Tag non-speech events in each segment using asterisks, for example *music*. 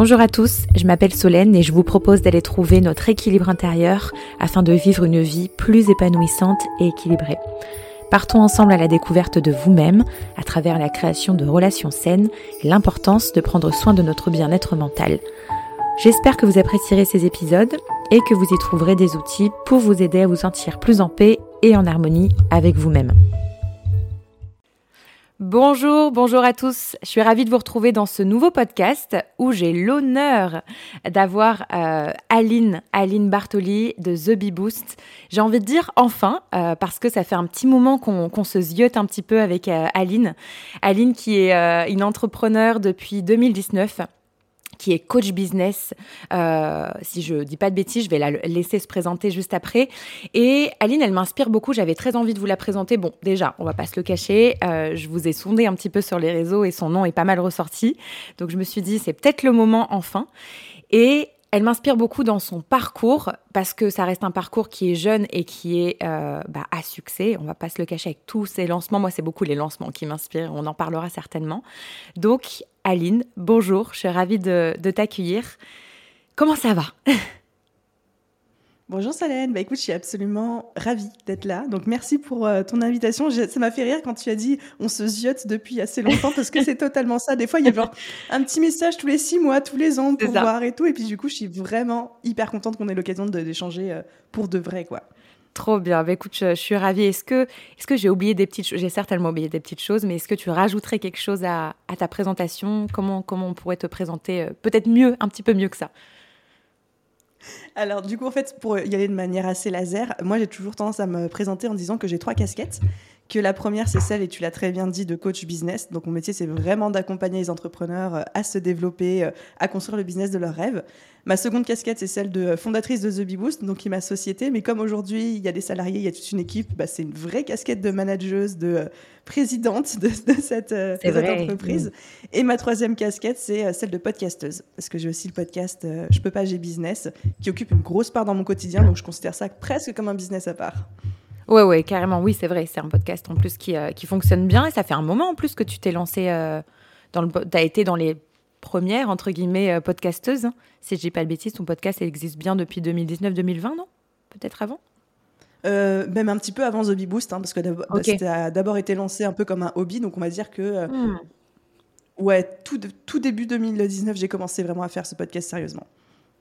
Bonjour à tous, je m'appelle Solène et je vous propose d'aller trouver notre équilibre intérieur afin de vivre une vie plus épanouissante et équilibrée. Partons ensemble à la découverte de vous-même à travers la création de relations saines et l'importance de prendre soin de notre bien-être mental. J'espère que vous apprécierez ces épisodes et que vous y trouverez des outils pour vous aider à vous sentir plus en paix et en harmonie avec vous-même. Bonjour, bonjour à tous. Je suis ravie de vous retrouver dans ce nouveau podcast où j'ai l'honneur d'avoir euh, Aline, Aline Bartoli de The Bee Boost. J'ai envie de dire enfin, euh, parce que ça fait un petit moment qu'on se ziote un petit peu avec euh, Aline. Aline qui est une entrepreneur depuis 2019 qui est coach business. Euh, si je dis pas de bêtises, je vais la laisser se présenter juste après. Et Aline, elle m'inspire beaucoup. J'avais très envie de vous la présenter. Bon, déjà, on va pas se le cacher. Euh, je vous ai sondé un petit peu sur les réseaux et son nom est pas mal ressorti. Donc je me suis dit, c'est peut-être le moment enfin. Et elle m'inspire beaucoup dans son parcours parce que ça reste un parcours qui est jeune et qui est euh, bah, à succès. On va pas se le cacher avec tous ces lancements. Moi, c'est beaucoup les lancements qui m'inspirent. On en parlera certainement. Donc, Aline, bonjour. Je suis ravie de, de t'accueillir. Comment ça va? *laughs* Bonjour Solène, bah écoute, je suis absolument ravie d'être là. Donc merci pour euh, ton invitation. ça m'a fait rire quand tu as dit on se ziote depuis assez longtemps parce que c'est *laughs* totalement ça. Des fois, il y a genre un petit message tous les six mois, tous les ans pour voir et tout. Et puis du coup, je suis vraiment hyper contente qu'on ait l'occasion d'échanger euh, pour de vrai, quoi. Trop bien. Bah, écoute, je, suis ravie. Est-ce que, est que j'ai oublié des petites choses J'ai certainement oublié des petites choses, mais est-ce que tu rajouterais quelque chose à, ta présentation? Comment, comment on pourrait te présenter euh, peut-être mieux, un petit peu mieux que ça? Alors, du coup, en fait, pour y aller de manière assez laser, moi, j'ai toujours tendance à me présenter en disant que j'ai trois casquettes. Que la première, c'est celle, et tu l'as très bien dit, de coach business. Donc, mon métier, c'est vraiment d'accompagner les entrepreneurs euh, à se développer, euh, à construire le business de leurs rêves. Ma seconde casquette, c'est celle de fondatrice de The Bee Boost, donc qui est ma société. Mais comme aujourd'hui, il y a des salariés, il y a toute une équipe, bah, c'est une vraie casquette de manageuse, de euh, présidente de, cette, entreprise. Et ma troisième casquette, c'est celle de podcasteuse. Parce que j'ai aussi le podcast Je peux pas, j'ai business, qui occupe une grosse part dans mon quotidien. Donc, je considère ça presque comme un business à part. Ouais, ouais, carrément. Oui, c'est vrai. C'est un podcast en plus qui, euh, qui, fonctionne bien. Et ça fait un moment en plus que tu t'es lancé euh, dans le. Tu as été dans les premières, entre guillemets, euh, podcasteuses. Hein. Si je dis pas de bêtises, ton podcast existe bien depuis 2019-2020, non? Peut-être avant? Même un petit peu avant The Bee Boost, hein, parce que ça a d'abord été lancé un peu comme un hobby. Donc on va dire que. Hmm. Ouais, tout, tout début 2019, j'ai commencé vraiment à faire ce podcast sérieusement.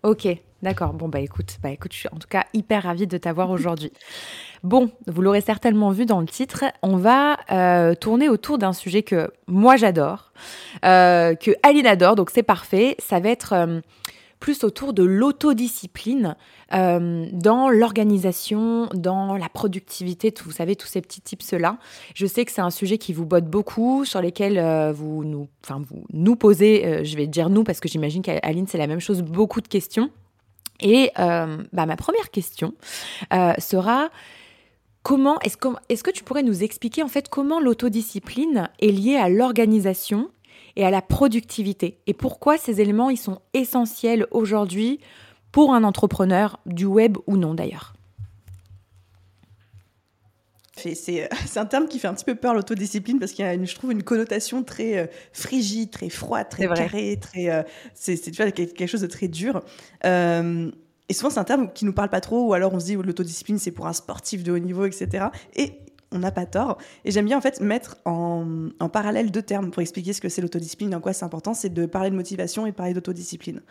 Ok, d'accord. Bon, bah écoute, bah écoute, je suis en tout cas hyper ravie de t'avoir aujourd'hui. *laughs* Bon, vous l'aurez certainement vu dans le titre, on va euh, tourner autour d'un sujet que moi j'adore, euh, que Aline adore, donc c'est parfait. Ça va être euh, plus autour de l'autodiscipline euh, dans l'organisation, dans la productivité, vous savez, tous ces petits tips-là. Je sais que c'est un sujet qui vous botte beaucoup, sur lesquels euh, vous, nous, vous nous posez, euh, je vais dire nous parce que j'imagine qu'Aline, c'est la même chose, beaucoup de questions. Et bah, ma première question sera comment est-ce que, que tu pourrais nous expliquer en fait comment l'autodiscipline est liée à l'organisation et à la productivité. Et pourquoi ces éléments, ils sont essentiels aujourd'hui pour un entrepreneur, du web ou non d'ailleurs? C'est un terme qui fait un petit peu peur l'autodiscipline parce qu'il y a, je trouve, une connotation très euh, frigide, très froide, très carré, très. Euh, c'est quelque chose de très dur. Euh, et souvent, c'est un terme qui nous parle pas trop, ou alors on se dit l'autodiscipline, c'est pour un sportif de haut niveau, etc. Et on n'a pas tort. Et j'aime bien en fait mettre en, parallèle deux termes pour expliquer ce que c'est l'autodiscipline, en quoi c'est important, c'est de parler de motivation et de parler d'autodiscipline.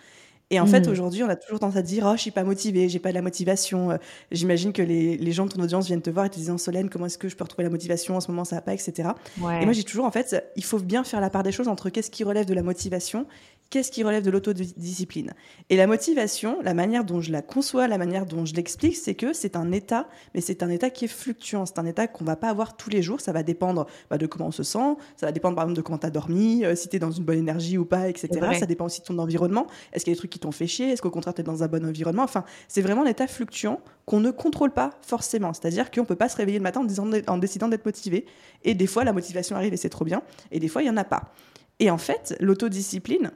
Et en fait, hmm. aujourd'hui, on a toujours tendance à dire Oh, je suis pas motivée, j'ai pas de la motivation. Euh, j'imagine que les, gens de ton audience viennent te voir et te disent Solène, comment est-ce que je peux retrouver la motivation En ce moment, ça va pas, etc. Et moi, j'ai toujours, en fait, il faut bien faire la part des choses entre qu'est-ce qui relève de la motivation qu'est-ce qui relève de l'autodiscipline? Et la motivation, la manière dont je la conçois, la manière dont je l'explique, c'est que c'est un état, mais c'est un état qui est fluctuant. C'est un état qu'on va pas avoir tous les jours. Ça va dépendre bah, de comment on se sent, ça va dépendre par exemple de comment tu as dormi, euh, si tu es dans une bonne énergie ou pas, etc. Ça dépend aussi de ton environnement. Est-ce qu'il y a des trucs qui t'ont fait chier? Est-ce qu'au contraire tu es dans un bon environnement? Enfin, c'est vraiment un état fluctuant qu'on ne contrôle pas forcément. C'est-à-dire qu'on peut pas se réveiller le matin en, disant, en décidant d'être motivé. Et des fois, la motivation arrive et c'est trop bien. Et des fois, il y en a pas. Et en fait, l'autodiscipline,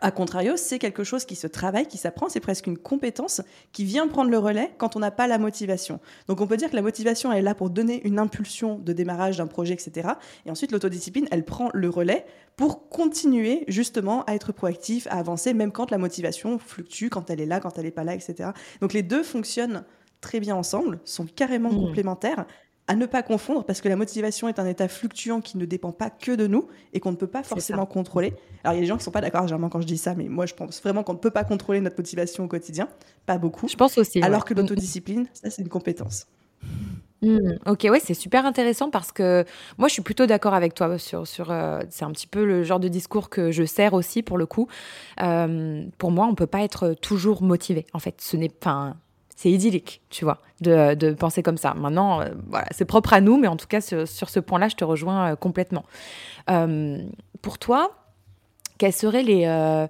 A contrario, c'est quelque chose qui se travaille, qui s'apprend, c'est presque une compétence qui vient prendre le relais quand on n'a pas la motivation. Donc on peut dire que la motivation elle est là pour donner une impulsion de démarrage d'un projet, etc. Et ensuite l'autodiscipline, elle prend le relais pour continuer justement à être proactif, à avancer, même quand la motivation fluctue, quand elle est là, quand elle n'est pas là, etc. Donc les deux fonctionnent très bien ensemble, sont carrément mmh. complémentaires à ne pas confondre parce que la motivation est un état fluctuant qui ne dépend pas que de nous et qu'on ne peut pas forcément contrôler. Alors il y a des gens qui ne sont pas d'accord généralement quand je dis ça, mais moi je pense vraiment qu'on ne peut pas contrôler notre motivation au quotidien, pas beaucoup. Je pense aussi. Alors que l'autodiscipline, ça c'est une compétence. Mmh, ok, ouais, c'est super intéressant parce que moi, je suis plutôt d'accord avec toi sur, sur euh, c'est un petit peu le genre de discours que je sers aussi pour le coup. Euh, pour moi, on peut pas être toujours motivé. En fait, ce n'est pas, c'est idyllique, tu vois, de, penser comme ça. Maintenant, euh, voilà, c'est propre à nous, mais en tout cas, sur, ce point-là, je te rejoins euh, complètement. Euh, pour toi, quelles seraient les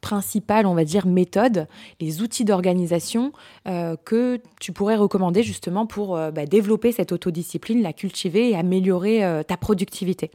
principales, on va dire, méthodes, les outils d'organisation que tu pourrais recommander justement pour bah, développer cette autodiscipline, la cultiver et améliorer ta productivité?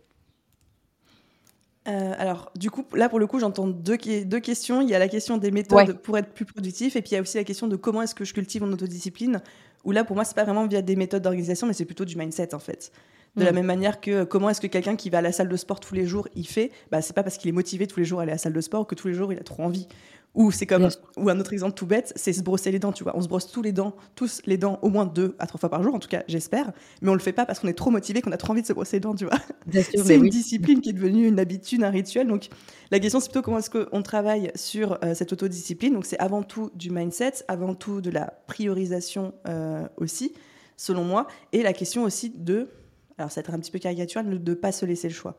Euh, alors, du coup, là, pour le coup, j'entends deux, deux questions. Il y a la question des méthodes pour être plus productif, et puis il y a aussi la question de comment est-ce que je cultive mon autodiscipline, où là, pour moi, c'est pas vraiment via des méthodes d'organisation, mais c'est plutôt du mindset, en fait. De la mm. même manière que comment est-ce que quelqu'un qui va à la salle de sport tous les jours, il fait, bah, c'est pas parce qu'il est motivé tous les jours à aller à la salle de sport que tous les jours il a trop envie. Ou c'est comme, ou un autre exemple tout bête, c'est se brosser les dents, tu vois. On se brosse tous les dents, tous les dents au moins deux à trois fois par jour, en tout cas, j'espère. Mais on le fait pas parce qu'on est trop motivé, qu'on a trop envie de se brosser les dents, tu vois. *laughs* C'est une discipline qui est devenue une habitude, un rituel. Donc, la question, c'est plutôt comment est-ce qu'on travaille sur euh, cette autodiscipline. Donc, c'est avant tout du mindset, avant tout de la priorisation euh, aussi, selon moi. Et la question aussi de, alors ça va être un petit peu caricatural, de ne pas se laisser le choix.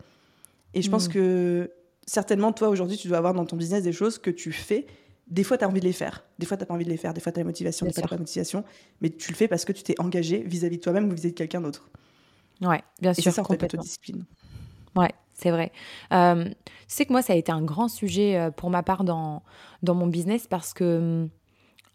Et je pense hmm. que certainement, toi, aujourd'hui, tu dois avoir dans ton business des choses que tu fais. Des fois, tu as envie de les faire. Des fois, tu n'as pas envie de les faire. Des fois, tu as la motivation, des fois, tu pas la motivation. Mais tu le fais parce que tu t'es engagé vis-à-vis de toi-même ou vis-à-vis de quelqu'un d'autre. Ouais, bien sûr. C'est ça, discipline. Ouais, c'est vrai. Euh, tu sais que moi, ça a été un grand sujet euh, pour ma part dans, dans mon business parce que,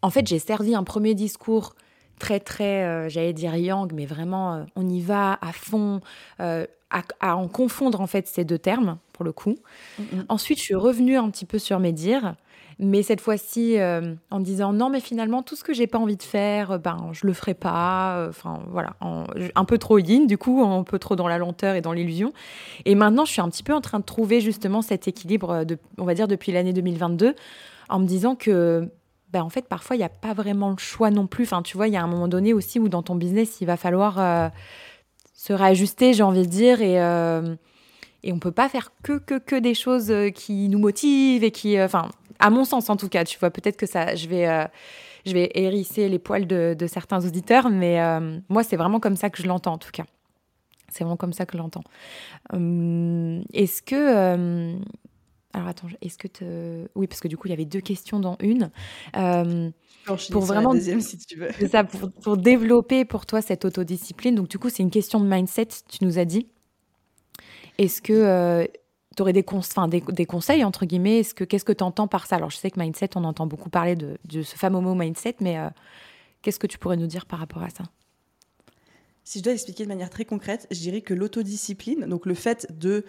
en fait, j'ai servi un premier discours très, très, euh, j'allais dire yang, mais vraiment, on y va à fond, à, en confondre en fait ces deux termes pour le coup. Mm, mm. Ensuite, je suis revenue un petit peu sur mes dires, mais cette fois-ci euh, en disant non, mais finalement tout ce que j'ai pas envie de faire, euh, ben je le ferai pas. Euh, enfin voilà, un peu trop yin du coup, un peu trop dans la lenteur et dans l'illusion. Et maintenant, je suis un petit peu en train de trouver justement cet équilibre, de, on va dire depuis l'année 2022, en me disant que ben, en fait, parfois, il n'y a pas vraiment le choix non plus. Enfin, tu vois, il y a un moment donné aussi où dans ton business, il va falloir se réajuster, j'ai envie de dire, et, euh, et on peut pas faire que, que, que des choses euh, qui nous motivent et qui, euh, enfin, à mon sens en tout cas, tu vois, peut-être que ça, je vais, euh, je vais hérisser les poils de, de certains auditeurs, mais moi, c'est vraiment comme ça que je l'entends en tout cas. C'est vraiment comme ça que je l'entends. Hum, est-ce que alors attends, est-ce que te... Oui, parce que du coup, il y avait deux questions dans une pour vraiment deuxième si tu veux. ça, pour, développer pour toi cette autodiscipline. Donc du coup, c'est une question de mindset, tu nous as dit. Est-ce que euh, tu aurais des, des, conseils, entre guillemets? Est-ce que, Qu'est-ce que tu entends par ça? Alors je sais que mindset, on entend beaucoup parler de, ce fameux mot mindset, mais euh, qu'est-ce que tu pourrais nous dire par rapport à ça? Si je dois expliquer de manière très concrète, je dirais que l'autodiscipline, donc le fait de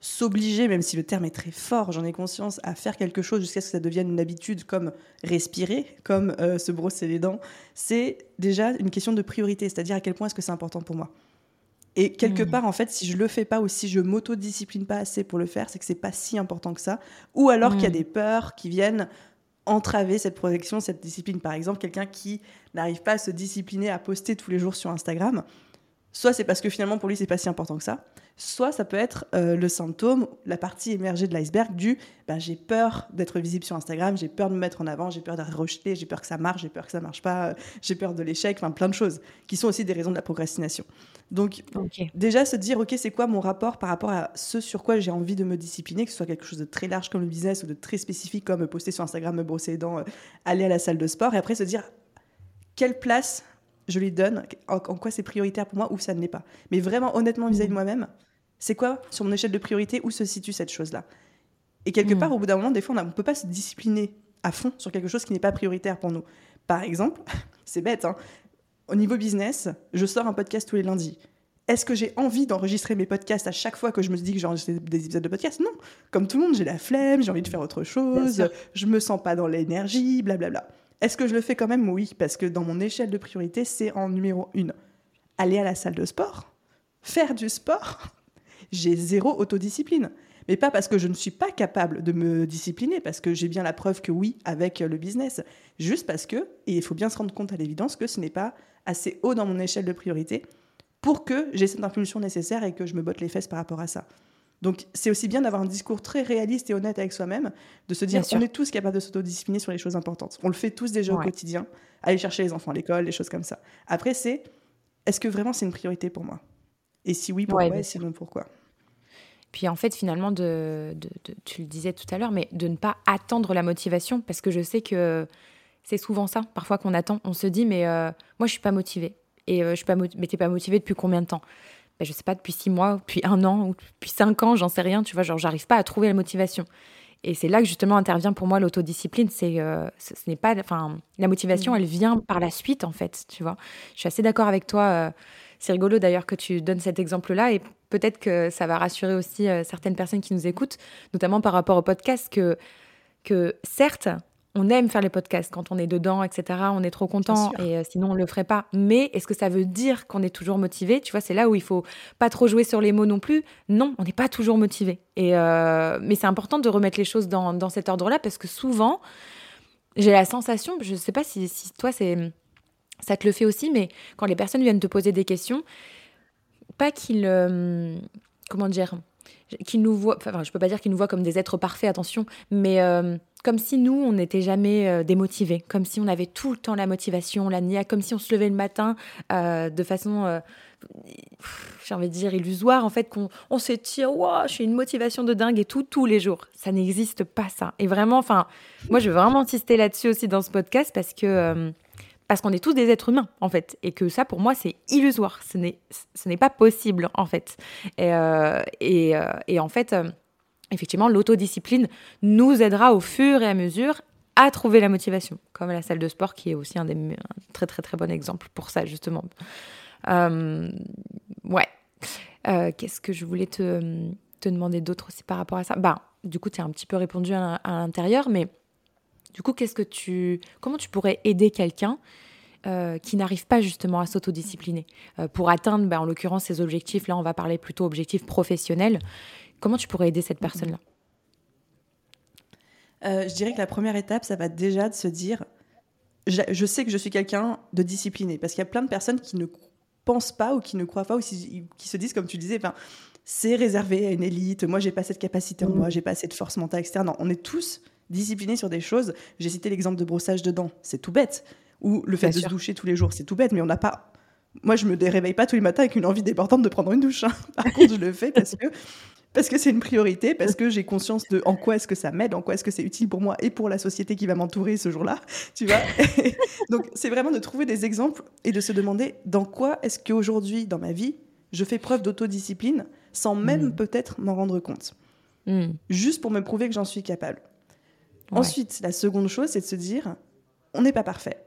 s'obliger, même si le terme est très fort, j'en ai conscience, à faire quelque chose jusqu'à ce que ça devienne une habitude comme respirer, comme euh, se brosser les dents, c'est déjà une question de priorité, c'est-à-dire à quel point est-ce que c'est important pour moi. Et quelque hmm. part, en fait, si je le fais pas ou si je m'autodiscipline pas assez pour le faire, c'est que c'est pas si important que ça. Ou alors qu'il y a hmm. des peurs qui viennent entraver cette protection, cette discipline. Par exemple, quelqu'un qui n'arrive pas à se discipliner à poster tous les jours sur Instagram, soit c'est parce que finalement pour lui c'est pas si important que ça, soit ça peut être euh, le symptôme, la partie émergée de l'iceberg du ben, j'ai peur d'être visible sur Instagram, j'ai peur de me mettre en avant, j'ai peur d'être rejeté, j'ai peur que ça marche, j'ai peur que ça marche pas, euh, j'ai peur de l'échec, enfin plein de choses qui sont aussi des raisons de la procrastination. Donc déjà se dire ok c'est quoi mon rapport par rapport à ce sur quoi j'ai envie de me discipliner, que ce soit quelque chose de très large comme le business ou de très spécifique comme poster sur Instagram, me brosser les dents, euh, aller à la salle de sport et après se dire quelle place je lui donne, en, quoi c'est prioritaire pour moi ou ça ne l'est pas. Mais vraiment honnêtement vis-à-vis de mmh. moi-même, c'est quoi, sur mon échelle de priorité, où se situe cette chose-là? Et quelque hmm. part, au bout d'un moment, des fois, on ne peut pas se discipliner à fond sur quelque chose qui n'est pas prioritaire pour nous. Par exemple, *laughs* c'est bête, hein, au niveau business, je sors un podcast tous les lundis. Est-ce que j'ai envie d'enregistrer mes podcasts à chaque fois que je me dis que j'enregistre des épisodes de podcast? Non. Comme tout le monde, j'ai la flemme, j'ai envie de faire autre chose, je me sens pas dans l'énergie, blablabla. Est-ce que je le fais quand même? Oui, parce que dans mon échelle de priorité, c'est en numéro une. Aller à la salle de sport, faire du sport, *laughs* j'ai zéro autodiscipline. Mais pas parce que je ne suis pas capable de me discipliner, parce que j'ai bien la preuve que oui, avec le business. Juste parce que, et il faut bien se rendre compte à l'évidence que ce n'est pas assez haut dans mon échelle de priorité pour que j'ai cette impulsion nécessaire et que je me botte les fesses par rapport à ça. Donc c'est aussi bien d'avoir un discours très réaliste et honnête avec soi-même, de se dire on est tous capables de s'autodiscipliner sur les choses importantes. On le fait tous déjà au quotidien, aller chercher les enfants à l'école, les choses comme ça. Après c'est est-ce que vraiment c'est une priorité pour moi? Et si oui, pourquoi? Et sinon pourquoi? Puis en fait, finalement, de, tu le disais tout à l'heure, mais de ne pas attendre la motivation, parce que je sais que c'est souvent ça, parfois qu'on attend. On se dit, mais euh, moi, je suis pas motivée. Et euh, je suis pas mais t'es pas motivé depuis combien de temps? Ben, Je sais pas, depuis six mois, depuis un an, ou depuis cinq ans, j'en sais rien, tu vois, genre j'arrive pas à trouver la motivation. Et c'est là que justement intervient pour moi l'autodiscipline. C'est, euh, ce, n'est pas, enfin, la motivation, mmh. elle vient par la suite en fait, tu vois. Je suis assez d'accord avec toi. Euh, c'est rigolo d'ailleurs que tu donnes cet exemple-là et peut-être que ça va rassurer aussi certaines personnes qui nous écoutent, notamment par rapport au podcast, que, que certes, on aime faire les podcasts quand on est dedans, etc. On est trop content et euh, sinon on le ferait pas. Mais est-ce que ça veut dire qu'on est toujours motivé? Tu vois, c'est là où il faut pas trop jouer sur les mots non plus. Non, on n'est pas toujours motivé. Et euh, mais c'est important de remettre les choses dans, cet ordre-là parce que souvent, j'ai la sensation, je ne sais pas si, toi c'est ça te le fait aussi, mais quand les personnes viennent te poser des questions, pas qu'ils euh, comment dire qu'ils nous voient, enfin je peux pas dire qu'ils nous voient comme des êtres parfaits, attention, mais comme si nous, on n'était jamais euh, démotivés, comme si on avait tout le temps la motivation, la nia, comme si on se levait le matin euh, de façon, euh, j'ai envie de dire, illusoire, en fait, qu'on on se tire, wow, je suis une motivation de dingue et tout, tous les jours. Ça n'existe pas, ça. Et vraiment, enfin, moi, je veux vraiment insister là-dessus aussi dans ce podcast parce que. parce qu'on est tous des êtres humains, en fait, et que ça, pour moi, c'est illusoire. Ce n'est, ce n'est pas possible, en fait. Et, et, et en fait, effectivement, l'autodiscipline nous aidera au fur et à mesure à trouver la motivation, comme la salle de sport qui est aussi un, des, très très très bon exemple pour ça justement. Euh, ouais. Euh, qu'est-ce que je voulais te, te demander d'autre aussi par rapport à ça? Bah, du coup, tu as un petit peu répondu à, l'intérieur, mais du coup, qu'est-ce que tu, comment tu pourrais aider quelqu'un euh, qui n'arrive pas justement à s'autodiscipliner? Pour atteindre, bah, en l'occurrence, ses objectifs Là, on va parler plutôt objectifs professionnels. Comment tu pourrais aider cette personne-là? Euh, Je dirais que la première étape, ça va déjà de se dire, je, sais que je suis quelqu'un de discipliné, parce qu'il y a plein de personnes qui ne pensent pas ou qui ne croient pas ou qui se disent, comme tu disais, c'est réservé à une élite, moi j'ai pas cette capacité en mmh. moi, j'ai pas de force mentale, etc. Non, on est tous disciplinés sur des choses. J'ai cité l'exemple de brossage de dents, c'est tout bête. Ou le fait de se doucher tous les jours, c'est tout bête, mais on n'a pas moi, je me réveille pas tous les matins avec une envie débordante de prendre une douche. Hein. *laughs* Par contre, je le fais parce que parce que c'est une priorité, parce *laughs* que j'ai conscience de en quoi est-ce que ça m'aide, en quoi est-ce que c'est utile pour moi et pour la société qui va m'entourer ce jour-là, tu vois. *laughs* Donc c'est vraiment de trouver des exemples et de se demander dans quoi est-ce qu'aujourd'hui dans ma vie je fais preuve d'autodiscipline sans même mmh. peut-être m'en rendre compte, mmh. juste pour me prouver que j'en suis capable. Ensuite, la seconde chose, c'est de se dire on n'est pas parfait.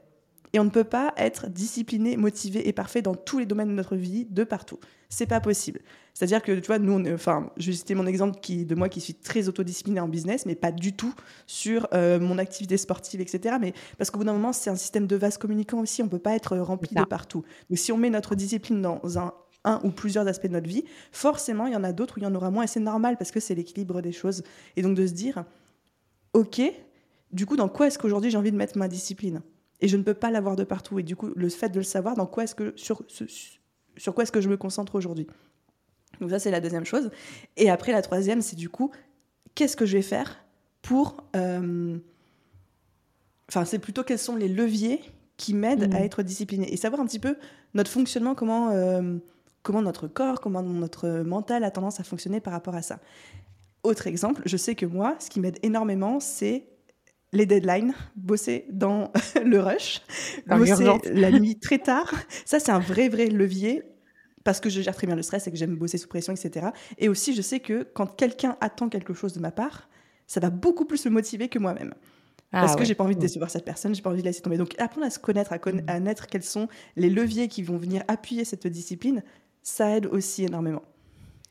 Et on ne peut pas être discipliné, motivé et parfait dans tous les domaines de notre vie, de partout. C'est pas possible. C'est-à-dire que, tu vois, nous, enfin, je vais citer mon exemple qui, de moi qui suis très autodiscipliné en business, mais pas du tout sur euh, mon activité sportive, etc. Mais parce qu'au bout d'un moment, c'est un système de vase communicant aussi, on peut pas être rempli de partout. Donc, si on met notre discipline dans un, un ou plusieurs aspects de notre vie, forcément, il y en a d'autres où il y en aura moins, et c'est normal parce que c'est l'équilibre des choses. Et donc, de se dire, OK, du coup, dans quoi est-ce qu'aujourd'hui j'ai envie de mettre ma discipline? Et je ne peux pas l'avoir de partout. Et du coup, le fait de le savoir, dans quoi est-ce que, sur, sur quoi est-ce que je me concentre aujourd'hui Donc ça, c'est la deuxième chose. Et après, la troisième, c'est du coup, qu'est-ce que je vais faire pour... Euh, enfin, c'est plutôt quels sont les leviers qui m'aident à mmh. être discipliné et savoir un petit peu notre fonctionnement, comment, euh, comment notre corps, comment notre mental a tendance à fonctionner par rapport à ça. Autre exemple, je sais que moi, ce qui m'aide énormément, c'est les deadlines, bosser dans *laughs* le rush, bosser la nuit très tard. Ça, c'est un vrai, vrai levier parce que je gère très bien le stress et que j'aime bosser sous pression, etc. Et aussi, je sais que quand quelqu'un attend quelque chose de ma part, ça va beaucoup plus me motiver que moi-même. Ah parce que j'ai pas envie de mmh. décevoir cette personne, j'ai pas envie de laisser tomber. Donc apprendre à se connaître, à, connaître quels sont les leviers qui vont venir appuyer cette discipline, ça aide aussi énormément.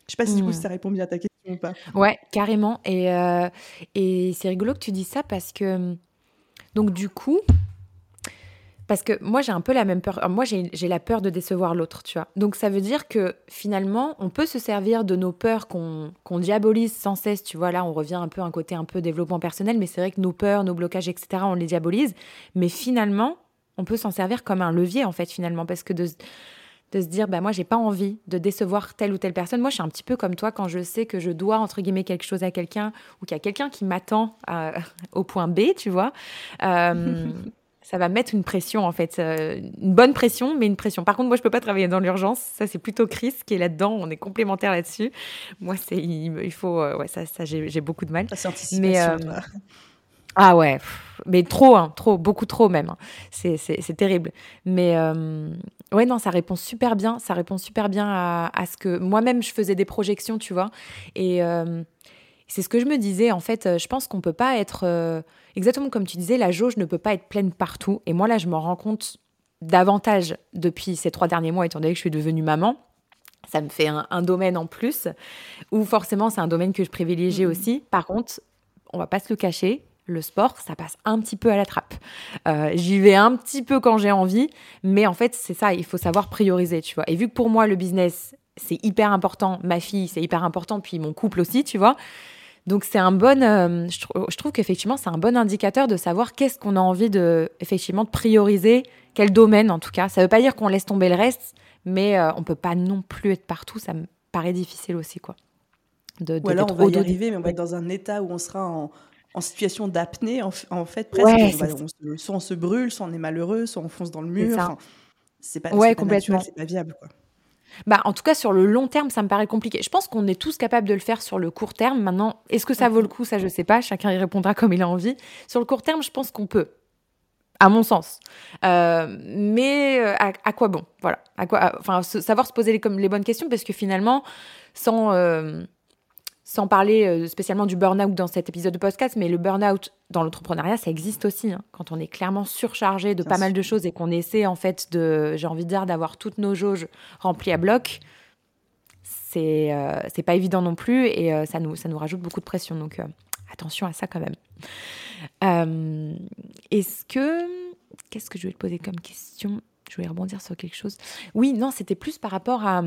Je sais pas si du coup Mmh. ça répond bien à ta question ou. Ouais, carrément. Et, euh, et c'est rigolo que tu dis ça parce que, donc du coup, parce que moi j'ai un peu la même peur. Moi j'ai la peur de décevoir l'autre, tu vois. Donc ça veut dire que finalement on peut se servir de nos peurs qu'on qu'on diabolise sans cesse, tu vois. Là on revient un peu à un côté un peu développement personnel, mais c'est vrai que nos peurs, nos blocages, etc. On les diabolise, mais finalement on peut s'en servir comme un levier en fait finalement parce que de de se dire bah moi j'ai pas envie de décevoir telle ou telle personne. Moi je suis un petit peu comme toi quand je sais que je dois entre guillemets quelque chose à quelqu'un ou qu'il y a quelqu'un qui m'attend euh, *laughs* au point B tu vois. Euh, *laughs* ça va mettre une pression en fait euh, une bonne pression mais une pression. Par contre moi je peux pas travailler dans l'urgence. Ça c'est plutôt Chris qui est là dedans on est complémentaires là-dessus. Moi c'est il, il faut euh, ouais ça, ça j'ai beaucoup de mal. Anticipation, mais euh. Ah ouais, mais trop, hein, trop, beaucoup trop même. hein. C'est, terrible. Mais euh, ouais, non, ça répond super bien. Ça répond super bien à, à ce que moi-même je faisais des projections, tu vois. Et euh, c'est ce que je me disais. En fait, euh, je pense qu'on peut pas être euh, exactement comme tu disais. La jauge ne peut pas être pleine partout. Et moi là, je m'en rends compte davantage depuis ces trois derniers mois, étant donné que je suis devenue maman. Ça me fait un, un domaine en plus, où forcément c'est un domaine que je privilégie Mhm. aussi. Par contre, on va pas se le cacher, le sport, ça passe un petit peu à la trappe. Euh, J'y vais un petit peu quand j'ai envie, mais en fait, c'est ça, il faut savoir prioriser, tu vois. Et vu que pour moi, le business, c'est hyper important, ma fille, c'est hyper important, puis mon couple aussi, tu vois. Donc c'est un bon, euh, je, trou- je trouve qu'effectivement c'est un bon indicateur de savoir qu'est-ce qu'on a envie de, effectivement, de prioriser, quel domaine en tout cas. Ça veut pas dire qu'on laisse tomber le reste, mais euh, on peut pas non plus être partout. Ça me paraît difficile aussi, quoi. De, Ou alors on va y arriver, mais on va être dans un état où on sera en, en situation d'apnée, en, fait, presque. Ouais, on se- soit on se brûle, soit on est malheureux, soit on fonce dans le mur. c'est pas, Ouais, c'est pas naturel, complètement. c'est pas viable. Quoi. Bah, en tout cas, sur le long terme, ça me paraît compliqué. Je pense qu'on est tous capables de le faire sur le court terme. Maintenant, est-ce que ça vaut le coup? Ça, je sais pas. Chacun y répondra comme il a envie. Sur le court terme, je pense qu'on peut, à mon sens. Euh, mais euh, à, à quoi bon? Voilà. À quoi Enfin, savoir se poser les, comme, les bonnes questions, parce que finalement, sans euh, sans parler euh, spécialement du burn-out dans cet épisode de podcast, mais le burn-out dans l'entrepreneuriat, ça existe aussi. hein. quand on est clairement surchargé de Bien pas mal de choses et qu'on essaie, en fait, de, j'ai envie de dire, d'avoir toutes nos jauges remplies à bloc, c'est euh, c'est pas évident non plus et euh, ça, nous, ça nous rajoute beaucoup de pression. Donc, euh, attention à ça quand même. Est-ce que. Qu'est-ce que je vais te poser comme question? Je voulais rebondir sur quelque chose. Oui, non, c'était plus par rapport à.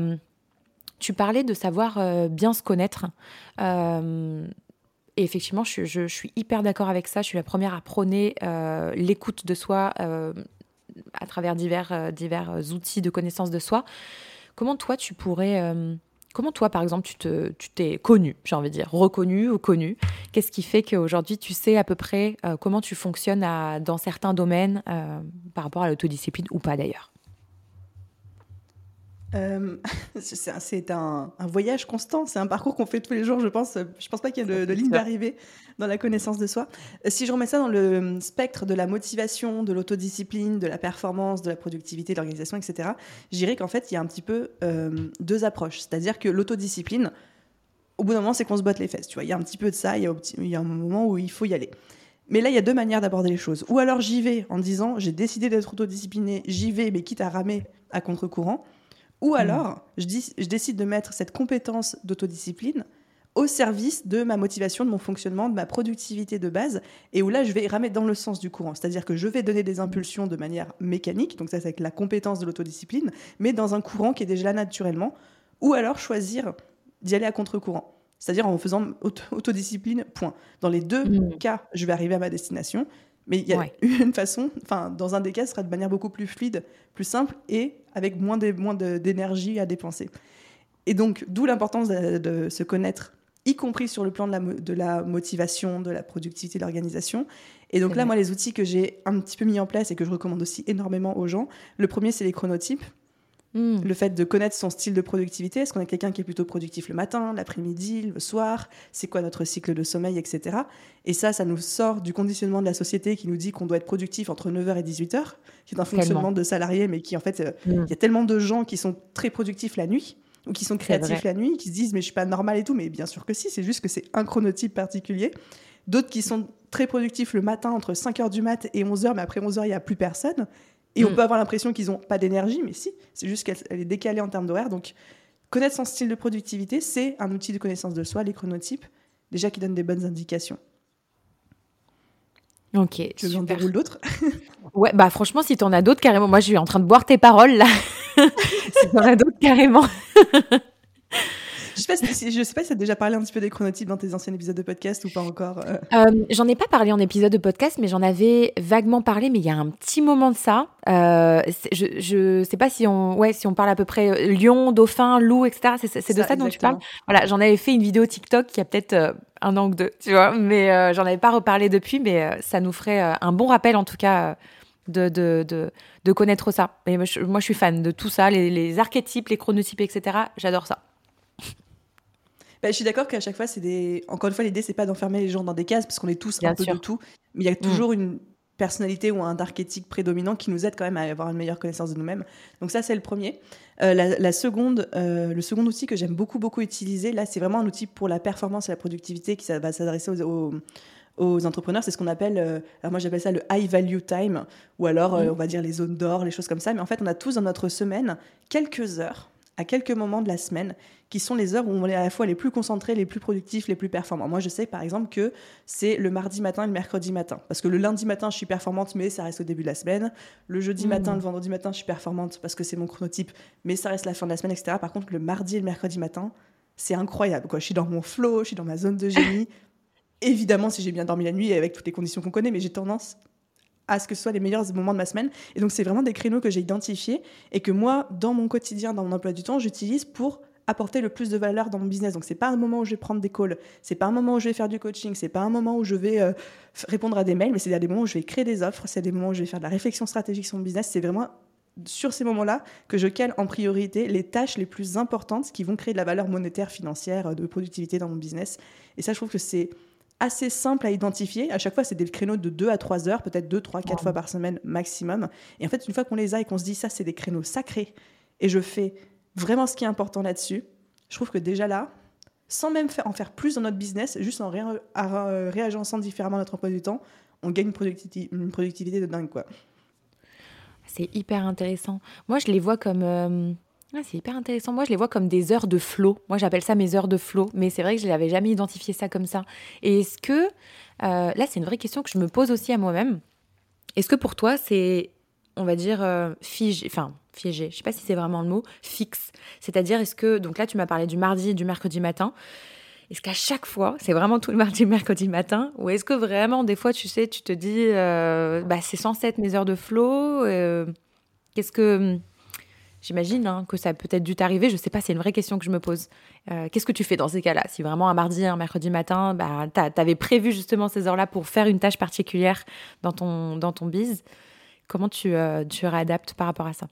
Tu parlais de savoir euh, bien se connaître. Euh, et effectivement, je, suis hyper d'accord avec ça. Je suis la première à prôner euh, l'écoute de soi à travers divers, divers outils de connaissance de soi. Comment toi, tu pourrais... comment toi, par exemple, tu te, tu t'es connu, j'ai envie de dire, reconnu ou connu? Qu'est-ce qui fait qu'aujourd'hui, tu sais à peu près comment tu fonctionnes dans certains domaines par rapport à l'autodiscipline ou pas d'ailleurs? Euh, *laughs* c'est un, voyage constant, c'est un parcours qu'on fait tous les jours, je pense. Je pense pas qu'il y ait de, de ligne d'arrivée dans la connaissance de soi. Euh, Si je remets ça dans le spectre de la motivation, de l'autodiscipline, de la performance, de la productivité, de l'organisation, etc., je dirais qu'en fait, il y a un petit peu euh, deux approches. C'est-à-dire que l'autodiscipline, au bout d'un moment, c'est qu'on se botte les fesses. Tu vois, il y a un petit peu de ça, il y a, il y a un moment où il faut y aller. Mais là, il y a deux manières d'aborder les choses. Ou alors j'y vais en disant, j'ai décidé d'être autodiscipliné, j'y vais, mais quitte à ramer à contre-courant. Ou alors, je, dis- je décide de mettre cette compétence d'autodiscipline au service de ma motivation, de mon fonctionnement, de ma productivité de base, et où là, je vais ramer dans le sens du courant. C'est-à-dire que je vais donner des impulsions de manière mécanique, donc ça, c'est avec la compétence de l'autodiscipline, mais dans un courant qui est déjà là naturellement, ou alors choisir d'y aller à contre-courant. C'est-à-dire en faisant auto- autodiscipline, point. Dans les deux Mm. cas, je vais arriver à ma destination, mais il y a Ouais. *laughs* une façon, enfin, dans un des cas, ce sera de manière beaucoup plus fluide, plus simple et avec moins de- moins de- d'énergie à dépenser. Et donc, d'où l'importance de, de se connaître, y compris sur le plan de la, de la motivation, de la productivité, de l'organisation. Et donc là, vrai. moi, les outils que j'ai un petit peu mis en place et que je recommande aussi énormément aux gens, le premier, c'est les chronotypes. Hmm. Le fait de connaître son style de productivité. Est-ce qu'on est quelqu'un qui est plutôt productif le matin, l'après-midi, le soir? C'est quoi notre cycle de sommeil, etc. Et ça, ça nous sort du conditionnement de la société qui nous dit qu'on doit être productif entre 9h et 18h, qui est un fonctionnement de salarié, mais qui en fait, euh, Hmm. il y a tellement de gens qui sont très productifs la nuit ou qui sont créatifs la nuit, qui se disent mais je suis pas normal et tout, mais bien sûr que si, c'est juste que c'est un chronotype particulier. D'autres qui sont très productifs le matin entre 5h du mat et 11h, mais après 11h, il n'y a plus personne. Et on mm. peut avoir l'impression qu'ils n'ont pas d'énergie, mais si, c'est juste qu'elle est décalée en termes d'horaire. Donc, connaître son style de productivité, c'est un outil de connaissance de soi, les chronotypes, déjà qui donnent des bonnes indications. Ok. Tu veux en dérouler d'autres? *laughs* Ouais, bah franchement, si tu en as d'autres, carrément. Moi, je suis en train de boire tes paroles là. *laughs* si tu en as d'autres, carrément. *laughs* Je sais pas si, je sais pas si tu as déjà parlé un petit peu des chronotypes dans tes anciens épisodes de podcast ou pas encore. Euh. Euh, j'en ai pas parlé en épisode de podcast, mais j'en avais vaguement parlé, mais il y a un petit moment de ça. Euh, je, je sais pas si on, ouais, si on parle à peu près lion, dauphin, loup, etc. C'est de ça, dont tu parles. Voilà, j'en avais fait une vidéo TikTok qui a peut-être un an ou deux, tu vois, mais j'en avais pas reparlé depuis, mais ça nous ferait un bon rappel en tout cas. De, de, de, de, connaître ça. Et moi je, moi, je suis fan de tout ça, les, les archétypes, les chronotypes, etc. J'adore ça. Bah, je suis d'accord qu'à chaque fois, c'est des. Encore une fois, l'idée, c'est pas d'enfermer les gens dans des cases, parce qu'on est tous un peu de tout. Mais il y a mm. toujours une personnalité ou un archétype prédominant qui nous aide quand même à avoir une meilleure connaissance de nous-mêmes. Donc ça, c'est le premier. Euh, la, seconde, euh, le second outil que j'aime beaucoup, beaucoup utiliser, là, c'est vraiment un outil pour la performance et la productivité qui va s'adresser aux, aux, entrepreneurs. C'est ce qu'on appelle, euh, alors moi j'appelle ça le high value time, ou alors mm. on va dire les zones d'or, les choses comme ça. Mais en fait, on a tous dans notre semaine quelques heures à quelques moments de la semaine, qui sont les heures où on est à la fois les plus concentrés, les plus productifs, les plus performants. Moi, je sais par exemple que c'est le mardi matin et le mercredi matin. Parce que le lundi matin, je suis performante, mais ça reste au début de la semaine. Le jeudi mmh. matin, le vendredi matin, je suis performante parce que c'est mon chronotype, mais ça reste la fin de la semaine, etc. Par contre, le mardi et le mercredi matin, c'est incroyable. Quoi. Je suis dans mon flow, je suis dans ma zone de génie. Évidemment, si j'ai bien dormi la nuit et avec toutes les conditions qu'on connaît, mais j'ai tendance à ce que ce soit les meilleurs moments de ma semaine. Et donc, c'est vraiment des créneaux que j'ai identifiés et que moi, dans mon quotidien, dans mon emploi du temps, j'utilise pour apporter le plus de valeur dans mon business. Donc, c'est pas un moment où je vais prendre des calls, c'est pas un moment où je vais faire du coaching, c'est pas un moment où je vais euh, répondre à des mails, mais c'est des moments où je vais créer des offres, c'est des moments où je vais faire de la réflexion stratégique sur mon business. C'est vraiment sur ces moments-là que je cale en priorité les tâches les plus importantes qui vont créer de la valeur monétaire, financière, de productivité dans mon business. Et ça, je trouve que c'est assez simple à identifier. À chaque fois, c'est des créneaux de 2 à 3 heures, peut-être 2, 3, 4 fois par semaine maximum. Et en fait, une fois qu'on les a et qu'on se dit ça, c'est des créneaux sacrés, et je fais vraiment ce qui est important là-dessus, je trouve que déjà là, sans même faire, en faire plus dans notre business, juste en réagencant différemment notre emploi du temps, on gagne une productivité, une productivité de dingue. quoi. C'est hyper intéressant. Moi, je les vois comme... Euh, c'est hyper intéressant. Moi, je les vois comme des heures de flow. Moi, j'appelle ça mes heures de flow, mais c'est vrai que je n'avais jamais identifié ça comme ça. Et est-ce que, euh, là, c'est une vraie question que je me pose aussi à moi-même. Est-ce que pour toi, c'est, on va dire, euh, figé, enfin, figé, je sais pas si c'est vraiment le mot, fixe? C'est-à-dire, est-ce que, donc là, tu m'as parlé du mardi et du mercredi matin. Est-ce qu'à chaque fois, c'est vraiment tout le mardi et mercredi matin? Ou est-ce que vraiment, des fois, tu sais, tu te dis, euh, bah, c'est censé être mes heures de flow Qu'est-ce que J'imagine hein, que ça a peut-être dû t'arriver. Je ne sais pas, c'est une vraie question que je me pose. Euh, qu'est-ce que tu fais dans ces cas-là? Si vraiment un mardi, un mercredi matin, bah, tu avais prévu justement ces heures-là pour faire une tâche particulière dans ton, dans ton bise, comment tu, euh, tu réadaptes par rapport à ça?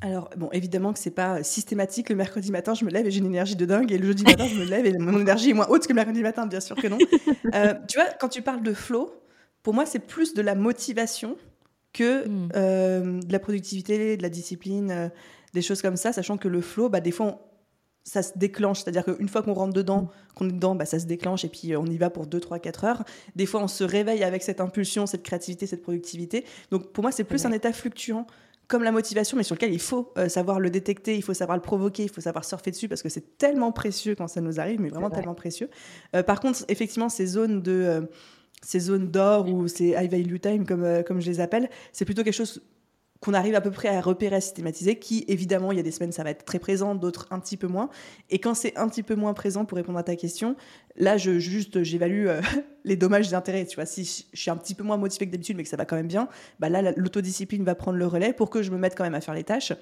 Alors, bon, évidemment que c'est pas systématique. Le mercredi matin, je me lève et j'ai une énergie de dingue. Et le jeudi matin, je me lève et mon énergie est moins haute que le mercredi matin, bien sûr que non. Euh, tu vois, quand tu parles de flow, pour moi, c'est plus de la motivation que hmm. euh, de la productivité, de la discipline, euh, des choses comme ça, sachant que le flow, bah, des fois, ça se déclenche. C'est-à-dire qu'une fois qu'on rentre dedans, qu'on est dedans, bah, ça se déclenche et puis euh, on y va pour 2, 3, 4 heures. Des fois, on se réveille avec cette impulsion, cette créativité, cette productivité. Donc pour moi, c'est plus un état fluctuant comme la motivation, mais sur lequel il faut savoir le détecter, il faut savoir le provoquer, il faut savoir surfer dessus parce que c'est tellement précieux quand ça nous arrive, mais vraiment tellement précieux. par contre, effectivement, ces zones de ces zones d'or ou ces high value time, comme, euh, comme je les appelle, c'est plutôt quelque chose qu'on arrive à peu près à repérer, à systématiser, qui évidemment, il y a des semaines, ça va être très présent, d'autres un petit peu moins. Et quand c'est un petit peu moins présent, pour répondre à ta question, là, je juste, j'évalue euh, *laughs* les dommages et intérêts. Tu vois, si je suis un petit peu moins motivé que d'habitude, mais que ça va quand même bien, bah là, l'autodiscipline va prendre le relais pour que je me mette quand même à faire les tâches.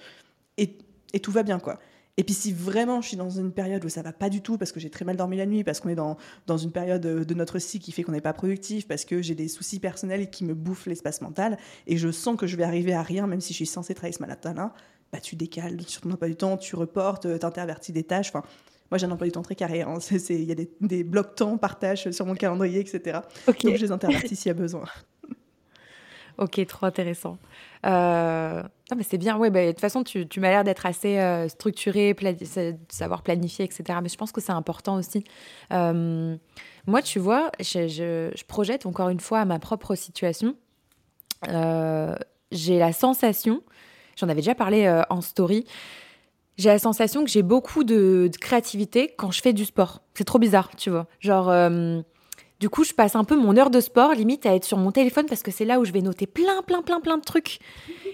Et, et tout va bien, quoi. Et puis si vraiment je suis dans une période où ça va pas du tout, parce que j'ai très mal dormi la nuit, parce qu'on est dans, dans une période de notre cycle qui fait qu'on n'est pas productif, parce que j'ai des soucis personnels qui me bouffent l'espace mental, et je sens que je vais arriver à rien, même si je suis censée travailler ce matin-là, bah tu décales sur ton emploi du temps, tu reportes, euh, t'intervertis des tâches. Enfin, moi j'ai un emploi du temps très carré, hein. *laughs* il y a des, des blocs temps par tâche sur mon calendrier, etc. Donc je les intervertis s'il y a besoin. Ok, trop intéressant. Euh... Non, mais c'est bien. Ouais, bah, de toute façon, tu, tu m'as l'air d'être assez euh, structuré, de savoir planifier, etc. Mais je pense que c'est important aussi. Euh, moi, tu vois, je, je, je, projette encore une fois à ma propre situation. Euh, j'ai la sensation, j'en avais déjà parlé en story, j'ai la sensation que j'ai beaucoup de, créativité quand je fais du sport. C'est trop bizarre, tu vois. Genre, du coup, je passe un peu mon heure de sport, limite, à être sur mon téléphone parce que c'est là où je vais noter plein, plein, plein, plein de trucs.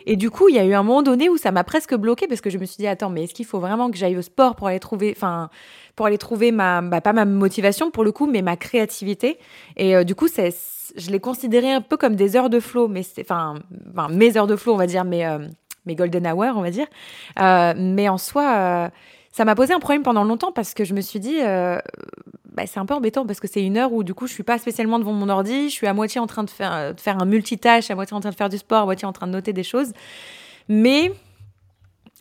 Et du coup, il y a eu un moment donné où ça m'a presque bloqué parce que je me suis dit, attends, mais est-ce qu'il faut vraiment que j'aille au sport pour aller trouver, enfin, pour aller trouver ma, bah, pas ma motivation pour le coup, mais ma créativité? Et euh, du coup, je l'ai considéré un peu comme des heures de flow, mais c'est, enfin, mes heures de flow, on va dire, mais euh, mes golden hours, on va dire. Euh, mais en soi, ça m'a posé un problème pendant longtemps parce que je me suis dit, euh, bah, c'est un peu embêtant parce que c'est une heure où du coup je suis pas spécialement devant mon ordi, je suis à moitié en train de faire, faire un multitâche, à moitié en train de faire du sport, à moitié en train de noter des choses. Mais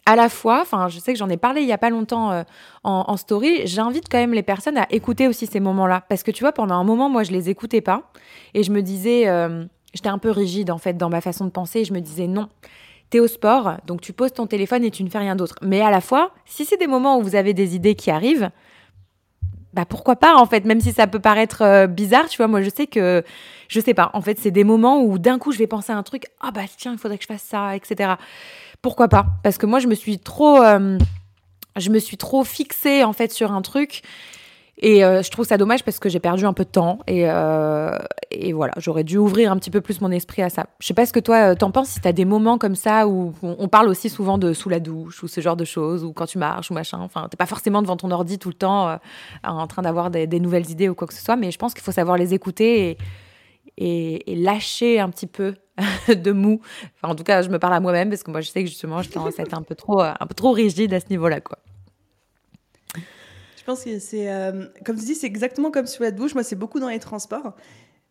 à la fois, enfin, je sais que j'en ai parlé il y a pas longtemps en, en, story, j'invite quand même les personnes à écouter aussi ces moments-là. Parce que tu vois, pendant un moment, moi, je les écoutais pas. Et je me disais, j'étais un peu rigide en fait dans ma façon de penser. Je me disais, non, t'es au sport, donc tu poses ton téléphone et tu ne fais rien d'autre. Mais à la fois, si c'est des moments où vous avez des idées qui arrivent, bah pourquoi pas en fait, même si ça peut paraître euh, bizarre, tu vois, moi je sais que, je sais pas, en fait c'est des moments où d'un coup je vais penser à un truc, ah bah tiens, il faudrait que je fasse ça, etc. Pourquoi pas? Parce que moi je me suis trop... Euh, je me suis trop fixée en fait sur un truc et euh, je trouve ça dommage parce que j'ai perdu un peu de temps et, euh, et voilà, j'aurais dû ouvrir un petit peu plus mon esprit à ça. Je sais pas ce que toi euh, t'en penses, si t'as des moments comme ça où on, parle aussi souvent de sous la douche ou ce genre de choses, ou quand tu marches ou machin. Enfin, t'es pas forcément devant ton ordi tout le temps en train d'avoir des, nouvelles idées ou quoi que ce soit, mais je pense qu'il faut savoir les écouter et, lâcher un petit peu *laughs* de mou. Enfin, en tout cas, je me parle à moi-même parce que moi, je sais que justement, à être un peu trop, un peu trop rigide à ce niveau-là, quoi. Je pense que c'est, euh, comme tu dis, c'est exactement comme sur la douche. Moi, c'est beaucoup dans les transports.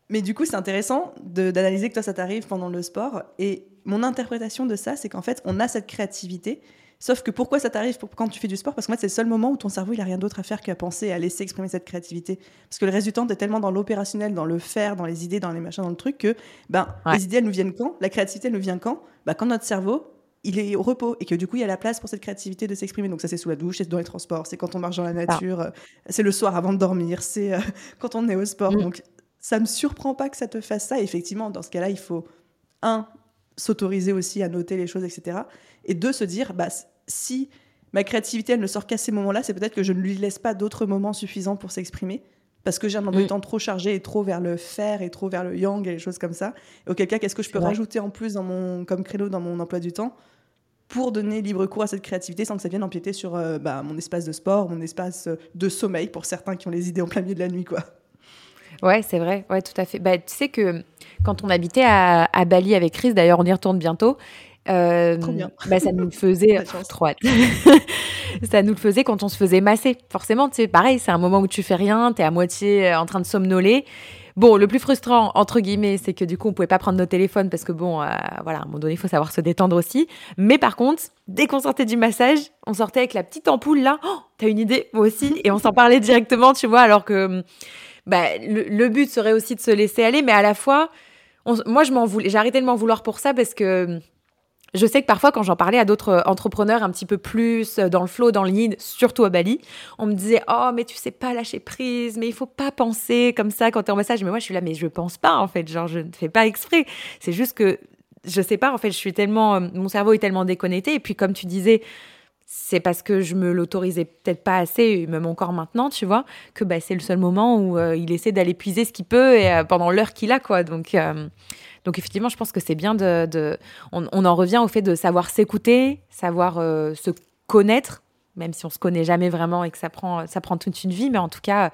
Mais du coup, c'est intéressant d'analyser que toi, ça t'arrive pendant le sport. Et mon interprétation de ça, c'est qu'en fait, on a cette créativité. Sauf que pourquoi ça t'arrive quand tu fais du sport? Parce que c'est le seul moment où ton cerveau, il a rien d'autre à faire qu'à penser, à laisser exprimer cette créativité. Parce que le reste du temps, t'es tellement dans l'opérationnel, dans le faire, dans les idées, dans les machins, dans le truc, que ben, les idées, elles nous viennent quand? La créativité, elle nous vient quand? Ben, Quand notre cerveau, il est au repos et que du coup il y a la place pour cette créativité de s'exprimer. Donc ça c'est sous la douche, c'est dans les transports, c'est quand on marche dans la nature, euh, c'est le soir avant de dormir, c'est euh, *laughs* quand on est au sport. Mm. Donc ça me surprend pas que ça te fasse ça. effectivement, dans ce cas-là, il faut un s'autoriser aussi à noter les choses, etc. Et deux se dire bah si ma créativité elle ne sort qu'à ces moments-là, c'est peut-être que je ne lui laisse pas d'autres moments suffisants pour s'exprimer parce que j'ai un emploi mm. temps trop chargé et trop vers le faire et trop vers le yang et les choses comme ça. Et auquel cas, qu'est-ce que je peux rajouter en plus dans mon, comme créneau dans mon emploi du temps pour donner libre cours à cette créativité sans que ça vienne empiéter sur euh, bah, mon espace de sport, mon espace euh, de sommeil pour certains qui ont les idées en plein milieu de la nuit, quoi. Ouais, c'est vrai, ouais, tout à fait. Bah, tu sais que quand on habitait à, Bali avec Chris, d'ailleurs, on y retourne bientôt. Euh. Bah, ça nous le faisait *laughs* *laughs* ça nous le faisait quand on se faisait masser. Forcément, tu sais, pareil, c'est un moment où tu fais rien, tu es à moitié en train de somnoler. Bon, le plus frustrant, entre guillemets, c'est que du coup, on pouvait pas prendre nos téléphones parce que bon, euh, voilà, à un moment donné, il faut savoir se détendre aussi. Mais par contre, dès qu'on sortait du massage, on sortait avec la petite ampoule là. Oh, t'as une idée Moi aussi. *laughs* Et on s'en parlait directement, tu vois, alors que bah, le, but serait aussi de se laisser aller, mais à la fois, moi, je m'en voulais, j'ai arrêté de m'en vouloir pour ça parce que je sais que parfois, quand j'en parlais à d'autres euh, entrepreneurs un petit peu plus euh, dans le flow, dans le lead, surtout à Bali, on me disait Oh, mais tu sais pas lâcher prise, mais il faut pas penser comme ça quand tu es en massage. Mais moi, je suis là, mais je pense pas en fait. Genre, je ne fais pas exprès. C'est juste que je sais pas, en fait, je suis tellement. Euh, mon cerveau est tellement déconnecté. Et puis, comme tu disais, c'est parce que je me l'autorisais peut-être pas assez, même encore maintenant, tu vois, que bah, c'est le seul moment où il essaie d'aller puiser ce qu'il peut et, pendant l'heure qu'il a, quoi. Donc. Donc effectivement, je pense que c'est bien de... on, en revient au fait de savoir s'écouter, savoir euh, se connaître, même si on se connaît jamais vraiment et que ça prend, ça prend toute une vie, mais en tout cas,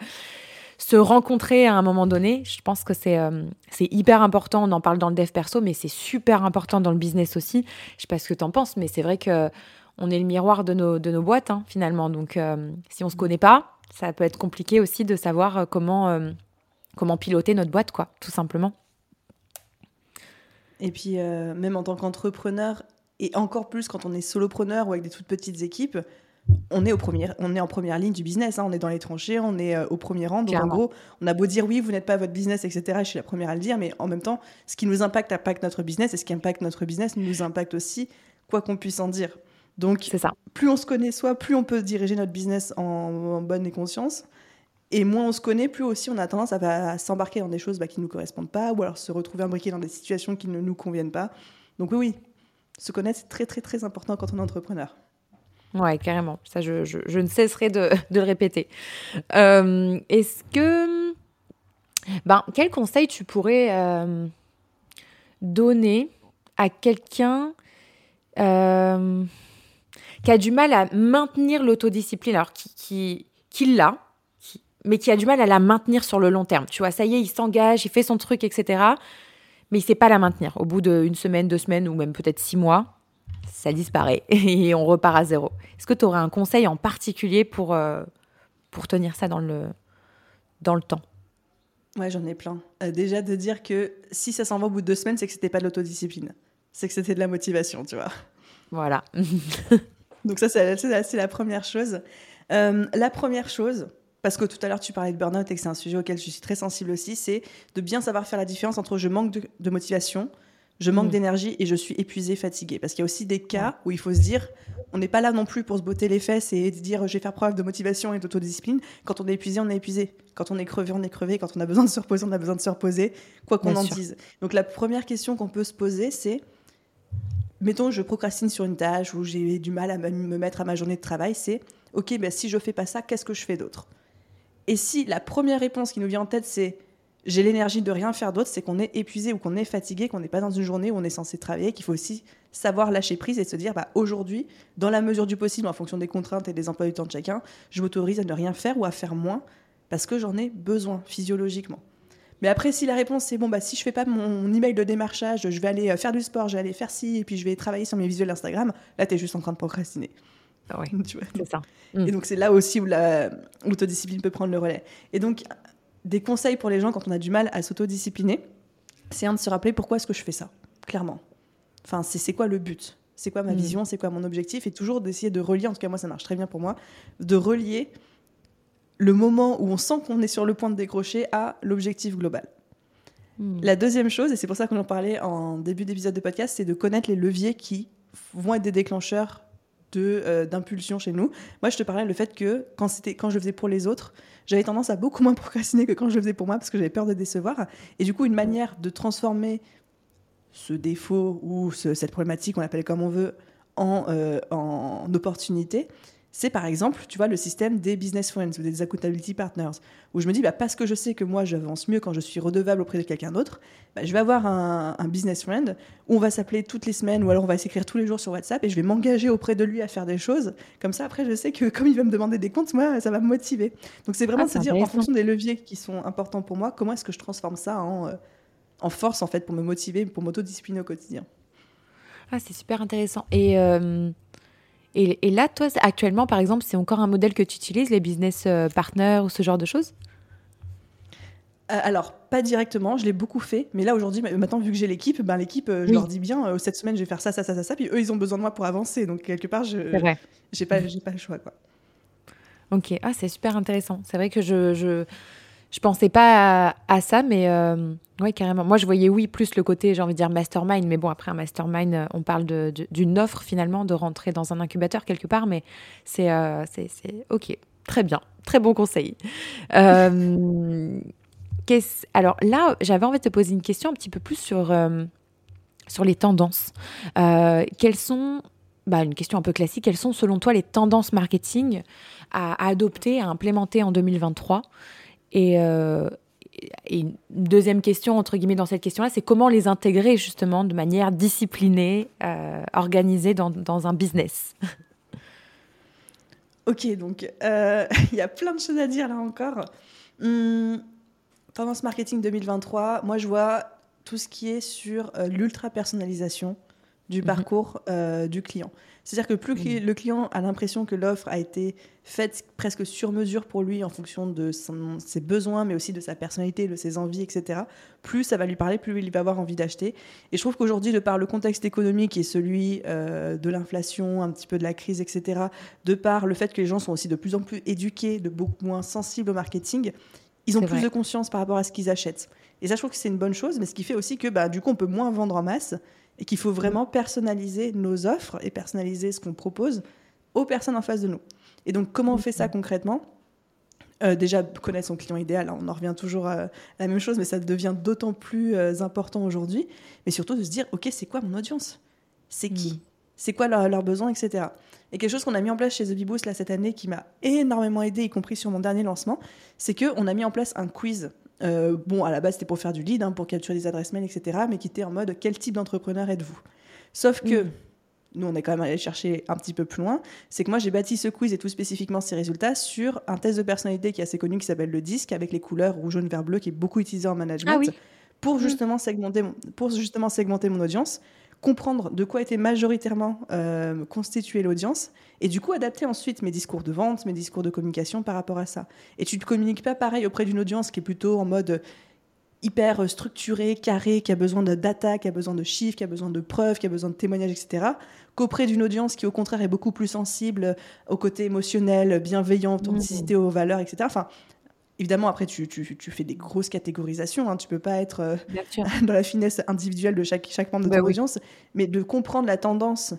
se rencontrer à un moment donné, je pense que c'est euh, c'est hyper important. On en parle dans le dev perso, mais c'est super important dans le business aussi. Je sais pas ce que tu en penses, mais c'est vrai que on est le miroir de nos, de nos boîtes, hein, finalement. Donc, euh, si on se connaît pas, ça peut être compliqué aussi de savoir comment, comment piloter notre boîte, quoi, tout simplement. Et puis, euh, même en tant qu'entrepreneur, et encore plus quand on est solopreneur ou avec des toutes petites équipes, on est, au premier, on est en première ligne du business. Hein. on est dans les tranchées, on est euh, au premier rang. Donc, en gros, on a beau dire oui, vous n'êtes pas votre business, etc. Je suis la première à le dire, mais en même temps, ce qui nous impacte impacte notre business et ce qui impacte notre business nous impacte aussi, quoi qu'on puisse en dire. Donc, ça. plus on se connaît soi, plus on peut diriger notre business en, en bonne et conscience. Et moins on se connaît, plus aussi on a tendance à, s'embarquer dans des choses bah, qui ne nous correspondent pas, ou alors se retrouver imbriqué dans des situations qui ne nous conviennent pas. Donc oui, oui, se connaître, c'est très, très, très important quand on est entrepreneur. Ouais, carrément. Ça, je, je, ne cesserai de, *laughs* de le répéter. Euh, est-ce que. Ben, quel conseil tu pourrais euh, donner à quelqu'un euh, qui a du mal à maintenir l'autodiscipline, alors qui, qui, qui l'a, mais qui a du mal à la maintenir sur le long terme. Tu vois, ça y est, il s'engage, il fait son truc, etc. Mais il ne sait pas la maintenir. Au bout d'une semaine, deux semaines ou même peut-être six mois, ça disparaît *laughs* et on repart à zéro. Est-ce que tu aurais un conseil en particulier pour, euh, pour tenir ça dans le, dans le temps? Ouais, j'en ai plein. Euh, déjà, de dire que si ça s'en va au bout de deux semaines, c'est que c'était pas de l'autodiscipline. C'est que c'était de la motivation, tu vois. Voilà. *laughs* Donc ça, c'est la première chose. Euh, la première chose, parce que tout à l'heure tu parlais de burn-out et que c'est un sujet auquel je suis très sensible aussi, c'est de bien savoir faire la différence entre je manque de, motivation, je manque mm. d'énergie et je suis épuisé, fatigué. Parce qu'il y a aussi des cas où il faut se dire, on n'est pas là non plus pour se botter les fesses et dire je vais faire preuve de motivation et d'autodiscipline. Quand on est épuisé, on est épuisé. Quand on est crevé, on est crevé. Quand on a besoin de se reposer, on a besoin de se reposer, quoi qu'on en dise. Donc la première question qu'on peut se poser, c'est mettons, je procrastine sur une tâche ou j'ai du mal à me mettre à ma journée de travail, c'est ok, ben, si je fais pas ça, qu'est-ce que je fais d'autre? Et si la première réponse qui nous vient en tête, c'est j'ai l'énergie de rien faire d'autre, c'est qu'on est épuisé ou qu'on est fatigué, qu'on n'est pas dans une journée où on est censé travailler, qu'il faut aussi savoir lâcher prise et se dire bah, aujourd'hui, dans la mesure du possible, en fonction des contraintes et des emplois du temps de chacun, je m'autorise à ne rien faire ou à faire moins parce que j'en ai besoin physiologiquement. Mais après, si la réponse c'est bon, bah, si je fais pas mon email de démarchage, je vais aller euh, faire du sport, je vais aller faire ci, et puis je vais travailler sur mes visuels Instagram, là, tu es juste en train de procrastiner. Ah *laughs* c'est ça. Et mm. donc, c'est là aussi où l'autodiscipline peut prendre le relais. Et donc, des conseils pour les gens quand on a du mal à s'autodiscipliner, c'est un de se rappeler pourquoi est-ce que je fais ça, clairement. Enfin, c'est quoi le but? C'est quoi ma mm. vision? C'est quoi mon objectif? Et toujours d'essayer de relier, en tout cas, moi, ça marche très bien pour moi, de relier le moment où on sent qu'on est sur le point de décrocher à l'objectif global. Mm. La deuxième chose, et c'est pour ça qu'on en parlait en début d'épisode de podcast, c'est de connaître les leviers qui vont être des déclencheurs euh, d'impulsion chez nous. Moi, je te parlais le fait que quand, c'était, quand je le faisais pour les autres, j'avais tendance à beaucoup moins *laughs* procrastiner que quand je le faisais pour moi parce que j'avais peur de décevoir. Et du coup, une manière de transformer ce défaut ou cette problématique, on l'appelle comme on veut, en, euh, en opportunité, c'est par exemple, tu vois, le système des business friends ou des accountability partners, où je me dis, bah, parce que je sais que moi, j'avance mieux quand je suis redevable auprès de quelqu'un d'autre, bah, je vais avoir un, business friend où on va s'appeler toutes les semaines ou alors on va s'écrire tous les jours sur WhatsApp et je vais m'engager auprès de lui à faire des choses. Comme ça, après, je sais que comme il va me demander des comptes, moi, ça va me motiver. Donc, c'est vraiment ah, de se dire, en fonction des leviers qui sont importants pour moi, comment est-ce que je transforme ça en, euh, en force, en fait, pour me motiver, pour m'autodiscipliner au quotidien? Ah, c'est super intéressant. Et. Euh, et, là, toi, actuellement, par exemple, c'est encore un modèle que tu utilises, les business euh, partners ou ce genre de choses? Euh, alors, pas directement, je l'ai beaucoup fait, mais là aujourd'hui, maintenant vu que j'ai l'équipe, ben, l'équipe, euh, je leur dis bien, cette semaine je vais faire ça, ça, ça, ça, ça, puis eux ils ont besoin de moi pour avancer, donc quelque part, je n'ai pas, pas le choix. Quoi. Ok, ah, c'est super intéressant. C'est vrai que je, je, je pensais pas à, ça, mais euh, oui, carrément. Moi, je voyais, oui, plus le côté, j'ai envie de dire mastermind, mais bon, après, un mastermind, euh, on parle d'une offre finalement, de rentrer dans un incubateur quelque part, mais c'est euh, ok, très bien, très bon conseil. Euh, *laughs* alors là, j'avais envie de te poser une question un petit peu plus sur, sur les tendances. quelles sont bah, une question un peu classique. Quelles sont selon toi les tendances marketing à adopter, à implémenter en 2023 euh, et, une deuxième question, entre guillemets, dans cette question-là, c'est comment les intégrer justement de manière disciplinée, euh, organisée dans, dans, un business? *laughs* Ok, donc euh, *laughs* il y a plein de choses à dire là encore. Hum, tendance marketing 2023, moi je vois tout ce qui est sur l'ultra personnalisation du mhm. parcours du client. C'est-à-dire que plus le client a l'impression que l'offre a été faite presque sur mesure pour lui en fonction de ses besoins, mais aussi de sa personnalité, de ses envies, etc., plus ça va lui parler, plus il va avoir envie d'acheter. Et je trouve qu'aujourd'hui, de par le contexte économique est celui euh, de l'inflation, un petit peu de la crise, etc., de par le fait que les gens sont aussi de plus en plus éduqués, de beaucoup moins sensibles au marketing, ils ont plus de conscience par rapport à ce qu'ils achètent. Et ça, je trouve que c'est une bonne chose, mais ce qui fait aussi que bah, du coup, on peut moins vendre en masse et qu'il faut vraiment personnaliser nos offres et personnaliser ce qu'on propose aux personnes en face de nous. Et donc, comment on fait ça concrètement? Euh, déjà, connaître son client idéal, on en revient toujours à la même chose, mais ça devient d'autant plus euh, important aujourd'hui. Mais surtout de se dire, OK, c'est quoi mon audience? C'est qui? Mm. C'est quoi leurs besoins, etc. Et quelque chose qu'on a mis en place chez The Beboost là, cette année qui m'a énormément aidé, y compris sur mon dernier lancement, c'est qu'on a mis en place un quiz. Euh, bon, à la base, c'était pour faire du lead, hein, pour capturer des adresses mail, etc. Mais qui était en mode quel type d'entrepreneur êtes-vous? Sauf que mm nous on est quand même allé chercher un petit peu plus loin, c'est que moi j'ai bâti ce quiz et tout spécifiquement ces résultats sur un test de personnalité qui est assez connu qui s'appelle le disque avec les couleurs rouge, jaune, vert, bleu qui est beaucoup utilisé en management ah pour, mm. justement segmenter, pour justement segmenter mon audience, comprendre de quoi était majoritairement euh, constituée l'audience et du coup adapter ensuite mes discours de vente, mes discours de communication par rapport à ça. Et tu ne communiques pas pareil auprès d'une audience qui est plutôt en mode hyper structuré, carré, qui a besoin de data, qui a besoin de chiffres, qui a besoin de preuves, qui a besoin de témoignages, etc., qu'auprès d'une audience qui, au contraire, est beaucoup plus sensible au côté émotionnel, bienveillant, authenticité, mmh. aux valeurs, etc. Enfin, évidemment, après, tu, tu, tu, fais des grosses catégorisations. Hein. Tu peux pas être euh, *laughs* dans la finesse individuelle de chaque, chaque membre de bah ton audience, mais de comprendre la tendance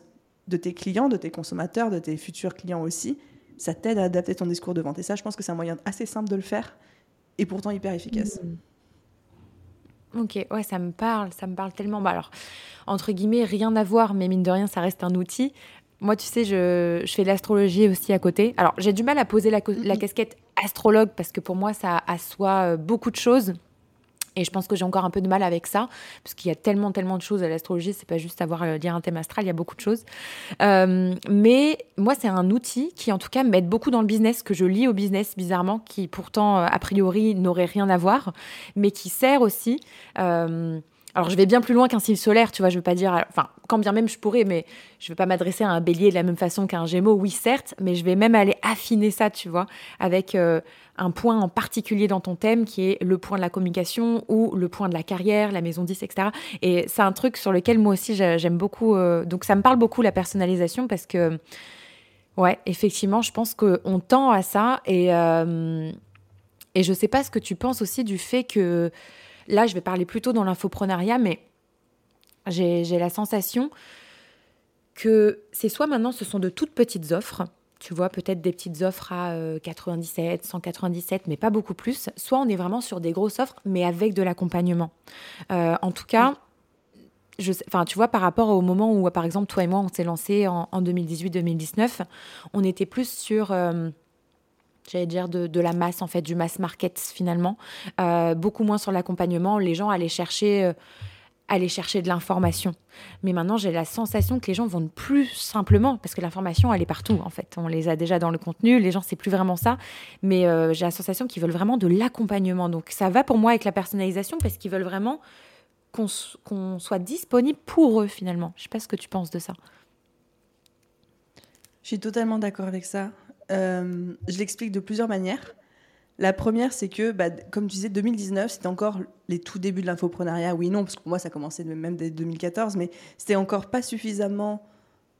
de tes clients, de tes consommateurs, de tes futurs clients aussi, ça t'aide à adapter ton discours de vente. Et ça, je pense que c'est un moyen assez simple de le faire et pourtant hyper efficace. Mmh. Ok, ouais, ça me parle, ça me parle tellement. Bah alors, entre guillemets, rien à voir, mais mine de rien, ça reste un outil. Moi, tu sais, je, je fais de l'astrologie aussi à côté. Alors, j'ai du mal à poser la, la, casquette astrologue parce que pour moi, ça assoit euh, beaucoup de choses. Et je pense que j'ai encore un peu de mal avec ça, parce qu'il y a tellement, tellement de choses à l'astrologie, c'est pas juste savoir euh, lire un thème astral, il y a beaucoup de choses. Euh, mais moi, c'est un outil qui, en tout cas, m'aide beaucoup dans le business, que je lis au business, bizarrement, qui pourtant, a priori, n'aurait rien à voir, mais qui sert aussi. Alors, je vais bien plus loin qu'un signe solaire, tu vois, je veux pas dire. Enfin, quand bien même je pourrais, mais je vais pas m'adresser à un bélier de la même façon qu'à un gémeaux, oui, certes, mais je vais même aller affiner ça, tu vois, avec un point en particulier dans ton thème qui est le point de la communication ou le point de la carrière, la maison 10, etc. Et c'est un truc sur lequel moi aussi j'aime beaucoup. Euh, donc ça me parle beaucoup la personnalisation parce que, ouais, effectivement, je pense qu'on tend à ça. Et, euh, et je sais pas ce que tu penses aussi du fait que, là, je vais parler plutôt dans l'infoprenariat, mais j'ai la sensation que c'est soit maintenant ce sont de toutes petites offres tu vois, peut-être des petites offres à 97, euh, 197, mais pas beaucoup plus. Soit on est vraiment sur des grosses offres, mais avec de l'accompagnement. Euh, en tout cas, tu vois, par rapport au moment où, par exemple, toi et moi, on s'est lancé en, 2018-2019, on était plus sur... Euh, j'allais dire de, la masse en fait du mass market finalement beaucoup moins sur l'accompagnement les gens allaient chercher aller chercher de l'information. Mais maintenant, j'ai la sensation que les gens vont plus simplement, parce que l'information, elle est partout, en fait. On les a déjà dans le contenu, les gens, c'est plus vraiment ça. Mais euh, j'ai la sensation qu'ils veulent vraiment de l'accompagnement. Donc, ça va pour moi avec la personnalisation, parce qu'ils veulent vraiment qu'on soit disponible pour eux, finalement. Je sais pas ce que tu penses de ça. Je suis totalement d'accord avec ça. Euh, je l'explique de plusieurs manières. La première, c'est que, bah, comme tu disais, 2019, c'était encore les tout débuts de l'infoprenariat. Oui, non, parce que pour moi, ça commençait même dès 2014, mais c'était encore pas suffisamment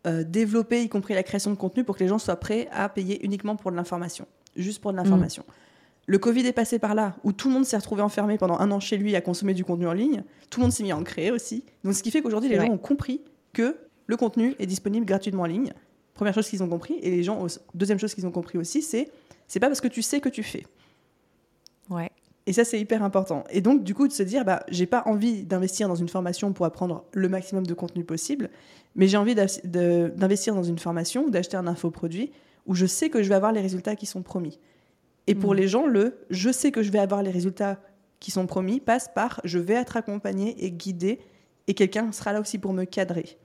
euh, développé, y compris la création de contenu, pour que les gens soient prêts à payer uniquement pour de l'information, juste pour de l'information. Mm. Le Covid est passé par là, où tout le monde s'est retrouvé enfermé pendant un an chez lui à consommer du contenu en ligne. Tout le monde s'est mis à en créer aussi. Donc, ce qui fait qu'aujourd'hui, les gens ont compris que le contenu est disponible gratuitement en ligne. Première chose qu'ils ont compris. Et les gens, deuxième chose qu'ils ont compris aussi, c'est c'est pas parce que tu sais que tu fais. Ouais. Et ça, c'est hyper important. Et donc, du coup, de se dire, bah, j'ai pas envie d'investir dans une formation pour apprendre le maximum de contenu possible, mais j'ai envie d'investir dans une formation ou d'acheter un infoproduit où je sais que je vais avoir les résultats qui sont promis. Et pour mm. les gens, le je sais que je vais avoir les résultats qui sont promis passe par je vais être accompagné et guidé et quelqu'un sera là aussi pour me cadrer.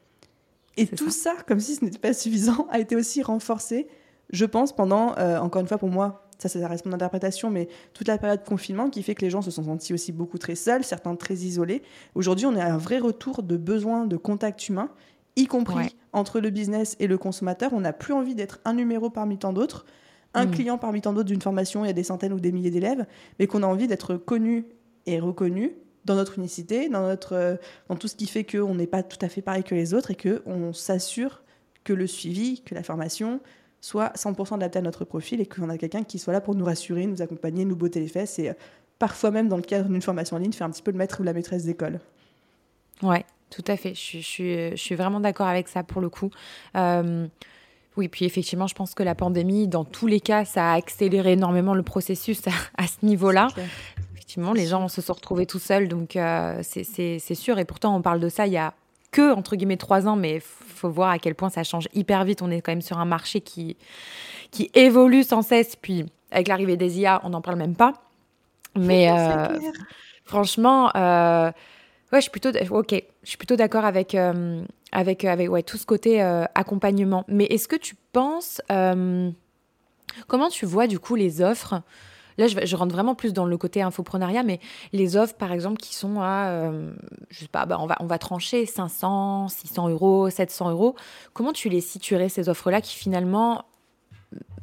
Et tout ça. comme si ce n'était pas suffisant, a été aussi renforcé, je pense, pendant, euh, encore une fois pour moi, ça, ça reste mon interprétation, mais toute la période de confinement qui fait que les gens se sont sentis aussi beaucoup très seuls, certains très isolés. Aujourd'hui, on a un vrai retour de besoin de contact humain, y compris entre le business et le consommateur. On n'a plus envie d'être un numéro parmi tant d'autres, un mm. client parmi tant d'autres d'une formation, il y a des centaines ou des milliers d'élèves, mais qu'on a envie d'être connu et reconnu dans notre unicité, dans, notre, dans tout ce qui fait qu'on n'est pas tout à fait pareil que les autres et qu'on s'assure que le suivi, que la formation, soit 100% adapté à notre profil et qu'on a quelqu'un qui soit là pour nous rassurer, nous accompagner, nous botter les fesses et euh, parfois même dans le cadre d'une formation en ligne, faire un petit peu le maître ou la maîtresse d'école. Ouais, tout à fait. Je, je, je suis vraiment d'accord avec ça pour le coup. Euh, Oui, puis effectivement, je pense que la pandémie, dans tous les cas, ça a accéléré énormément le processus à, ce niveau-là. Effectivement, les gens se sont retrouvés tout seuls, donc euh, c'est sûr. Et pourtant, on parle de ça il y a que, entre guillemets, trois ans, mais il faut voir à quel point ça change hyper vite. On est quand même sur un marché qui, qui évolue sans cesse. Puis, avec l'arrivée des IA, on n'en parle même pas. Mais euh, franchement, euh, ouais, je suis plutôt, ok, je suis plutôt d'accord avec, avec, avec ouais, tout ce côté accompagnement. Mais est-ce que tu penses, comment tu vois du coup les offres Là, je, rentre vraiment plus dans le côté infoprenariat, mais les offres, par exemple, qui sont à, euh, je sais pas, bah, on, va, trancher 500, 600 euros, 700 euros. Comment tu les situerais, ces offres-là, qui finalement,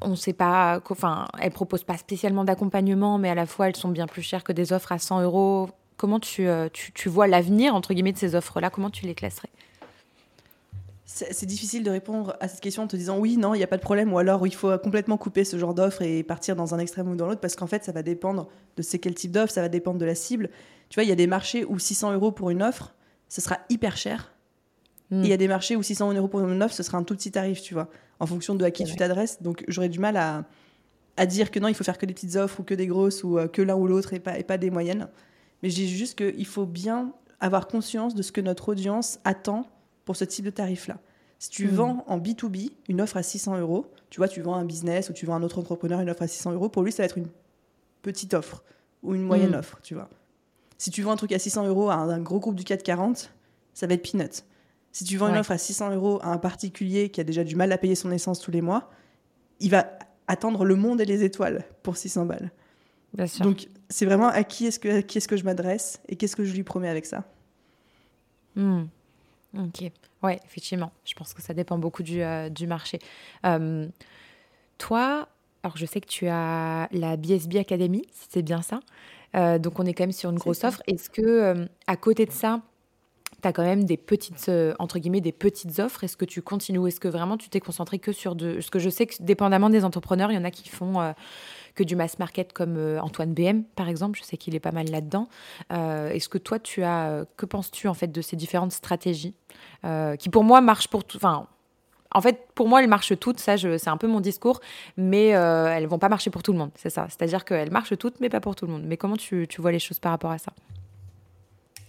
on ne sait pas, enfin, elles proposent pas spécialement d'accompagnement, mais à la fois, elles sont bien plus chères que des offres à 100 euros? Comment tu, tu, tu vois l'avenir, entre guillemets, de ces offres-là? Comment tu les classerais? C'est difficile de répondre à cette question en te disant oui, non, il n'y a pas de problème, ou alors il faut complètement couper ce genre d'offre et partir dans un extrême ou dans l'autre, parce qu'en fait, ça va dépendre de c'est quel type d'offre, ça va dépendre de la cible. Tu vois, il y a des marchés où 600 euros pour une offre, ce sera hyper cher. Hmm. Et il y a des marchés où 600 euros pour une offre, ce sera un tout petit tarif, tu vois, en fonction de à qui tu t'adresses. Donc j'aurais du mal à, à, dire que non, il faut faire que des petites offres ou que des grosses ou euh, que l'un ou l'autre et pas, et pas des moyennes. Mais je dis juste qu'il faut bien avoir conscience de ce que notre audience attend pour ce type de tarif-là. Si tu hmm. vends en B2B une offre à 600 euros, tu vois, tu vends un business ou tu vends un autre entrepreneur une offre à 600 euros, pour lui, ça va être une petite offre ou une moyenne hmm. offre, tu vois. Si tu vends un truc à 600 euros à un, gros groupe du 440, ça va être peanuts. Si tu vends une offre à 600 euros à un particulier qui a déjà du mal à payer son essence tous les mois, il va attendre le monde et les étoiles pour 600 balles. Bien sûr. Donc, c'est vraiment à qui est-ce que, est que je m'adresse et qu'est-ce que je lui promets avec ça. Hmm. Ok, ouais, effectivement. Je pense que ça dépend beaucoup du, euh, du marché. Euh, toi, alors je sais que tu as la BSB Academy, c'est bien ça. Euh, donc on est quand même sur une grosse offre. Est-ce que à côté de ça, tu as quand même des petites, entre guillemets, des petites offres? Est-ce que tu continues Est-ce que vraiment tu t'es concentré que sur de... Ce que je sais que dépendamment des entrepreneurs, il y en a qui font que du mass market comme euh, Antoine BM, par exemple. Je sais qu'il est pas mal là-dedans. Euh, est-ce que toi, tu as. Euh, que penses-tu, en fait, de ces différentes stratégies qui, pour moi, marchent pour tout. Enfin, en fait, pour moi, elles marchent toutes, ça, c'est un peu mon discours, mais elles vont pas marcher pour tout le monde, c'est ça. C'est-à-dire qu'elles marchent toutes, mais pas pour tout le monde. Mais comment tu, vois les choses par rapport à ça?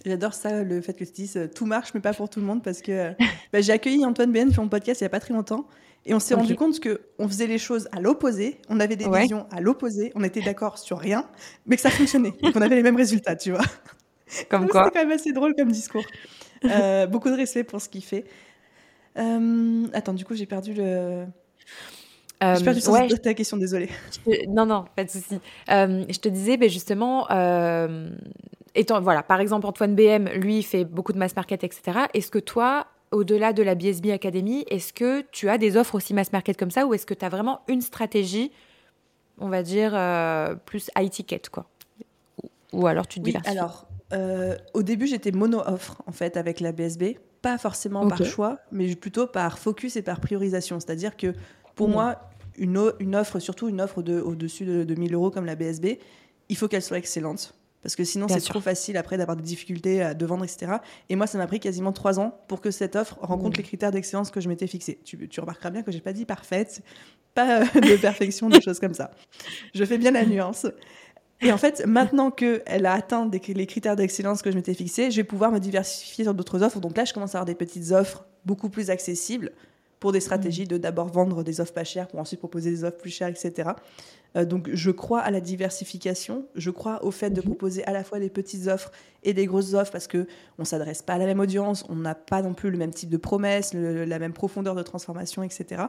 J'adore ça, le fait que tu dises tout marche, mais pas pour tout le monde, parce que *laughs* bah, j'ai accueilli Antoine BM sur mon podcast il y a pas très longtemps, et on s'est rendu compte qu'on faisait les choses à l'opposé, on avait des visions à l'opposé, on était d'accord sur rien, mais que ça fonctionnait, et qu'on avait les mêmes résultats, tu vois. *laughs* Comme quoi. C'est quand même assez drôle comme discours. Euh, beaucoup de respect pour ce qu'il fait. Euh, attends, du coup, j'ai perdu le. Euh, j'ai perdu ouais, ta question, désolée. Non, non, pas de souci. Euh, je te disais, ben justement, étant, voilà, par exemple, Antoine BM, lui, fait beaucoup de mass market, etc. Est-ce que toi, au-delà de la BSB Academy, est-ce que tu as des offres aussi mass market comme ça ou est-ce que tu as vraiment une stratégie, on va dire, euh, plus high ticket quoi? Ou, alors tu te oui, alors, euh, au début, j'étais mono-offre en fait avec la BSB. Pas forcément par choix, mais plutôt par focus et par priorisation. C'est-à-dire que pour hmm. moi, une, une, offre, surtout une offre de, au-dessus de, de 1000 euros comme la BSB, il faut qu'elle soit excellente parce que sinon, c'est trop facile après d'avoir des difficultés à, de vendre, etc. Et moi, ça m'a pris quasiment trois ans pour que cette offre rencontre mmh. les critères d'excellence que je m'étais fixés. Tu, tu, remarqueras bien que j'ai pas dit parfaite, pas euh, *laughs* de perfection, des choses comme ça. Je fais bien la nuance. Et en fait, maintenant qu'elle a atteint les critères d'excellence que je m'étais fixés, je vais pouvoir me diversifier sur d'autres offres. Donc là, je commence à avoir des petites offres beaucoup plus accessibles pour des stratégies mmh. de d'abord vendre des offres pas chères pour ensuite proposer des offres plus chères, etc. Euh, donc je crois à la diversification, je crois au fait de mhm. proposer à la fois des petites offres et des grosses offres parce que on s'adresse pas à la même audience, on n'a pas non plus le même type de promesses, la même profondeur de transformation, etc.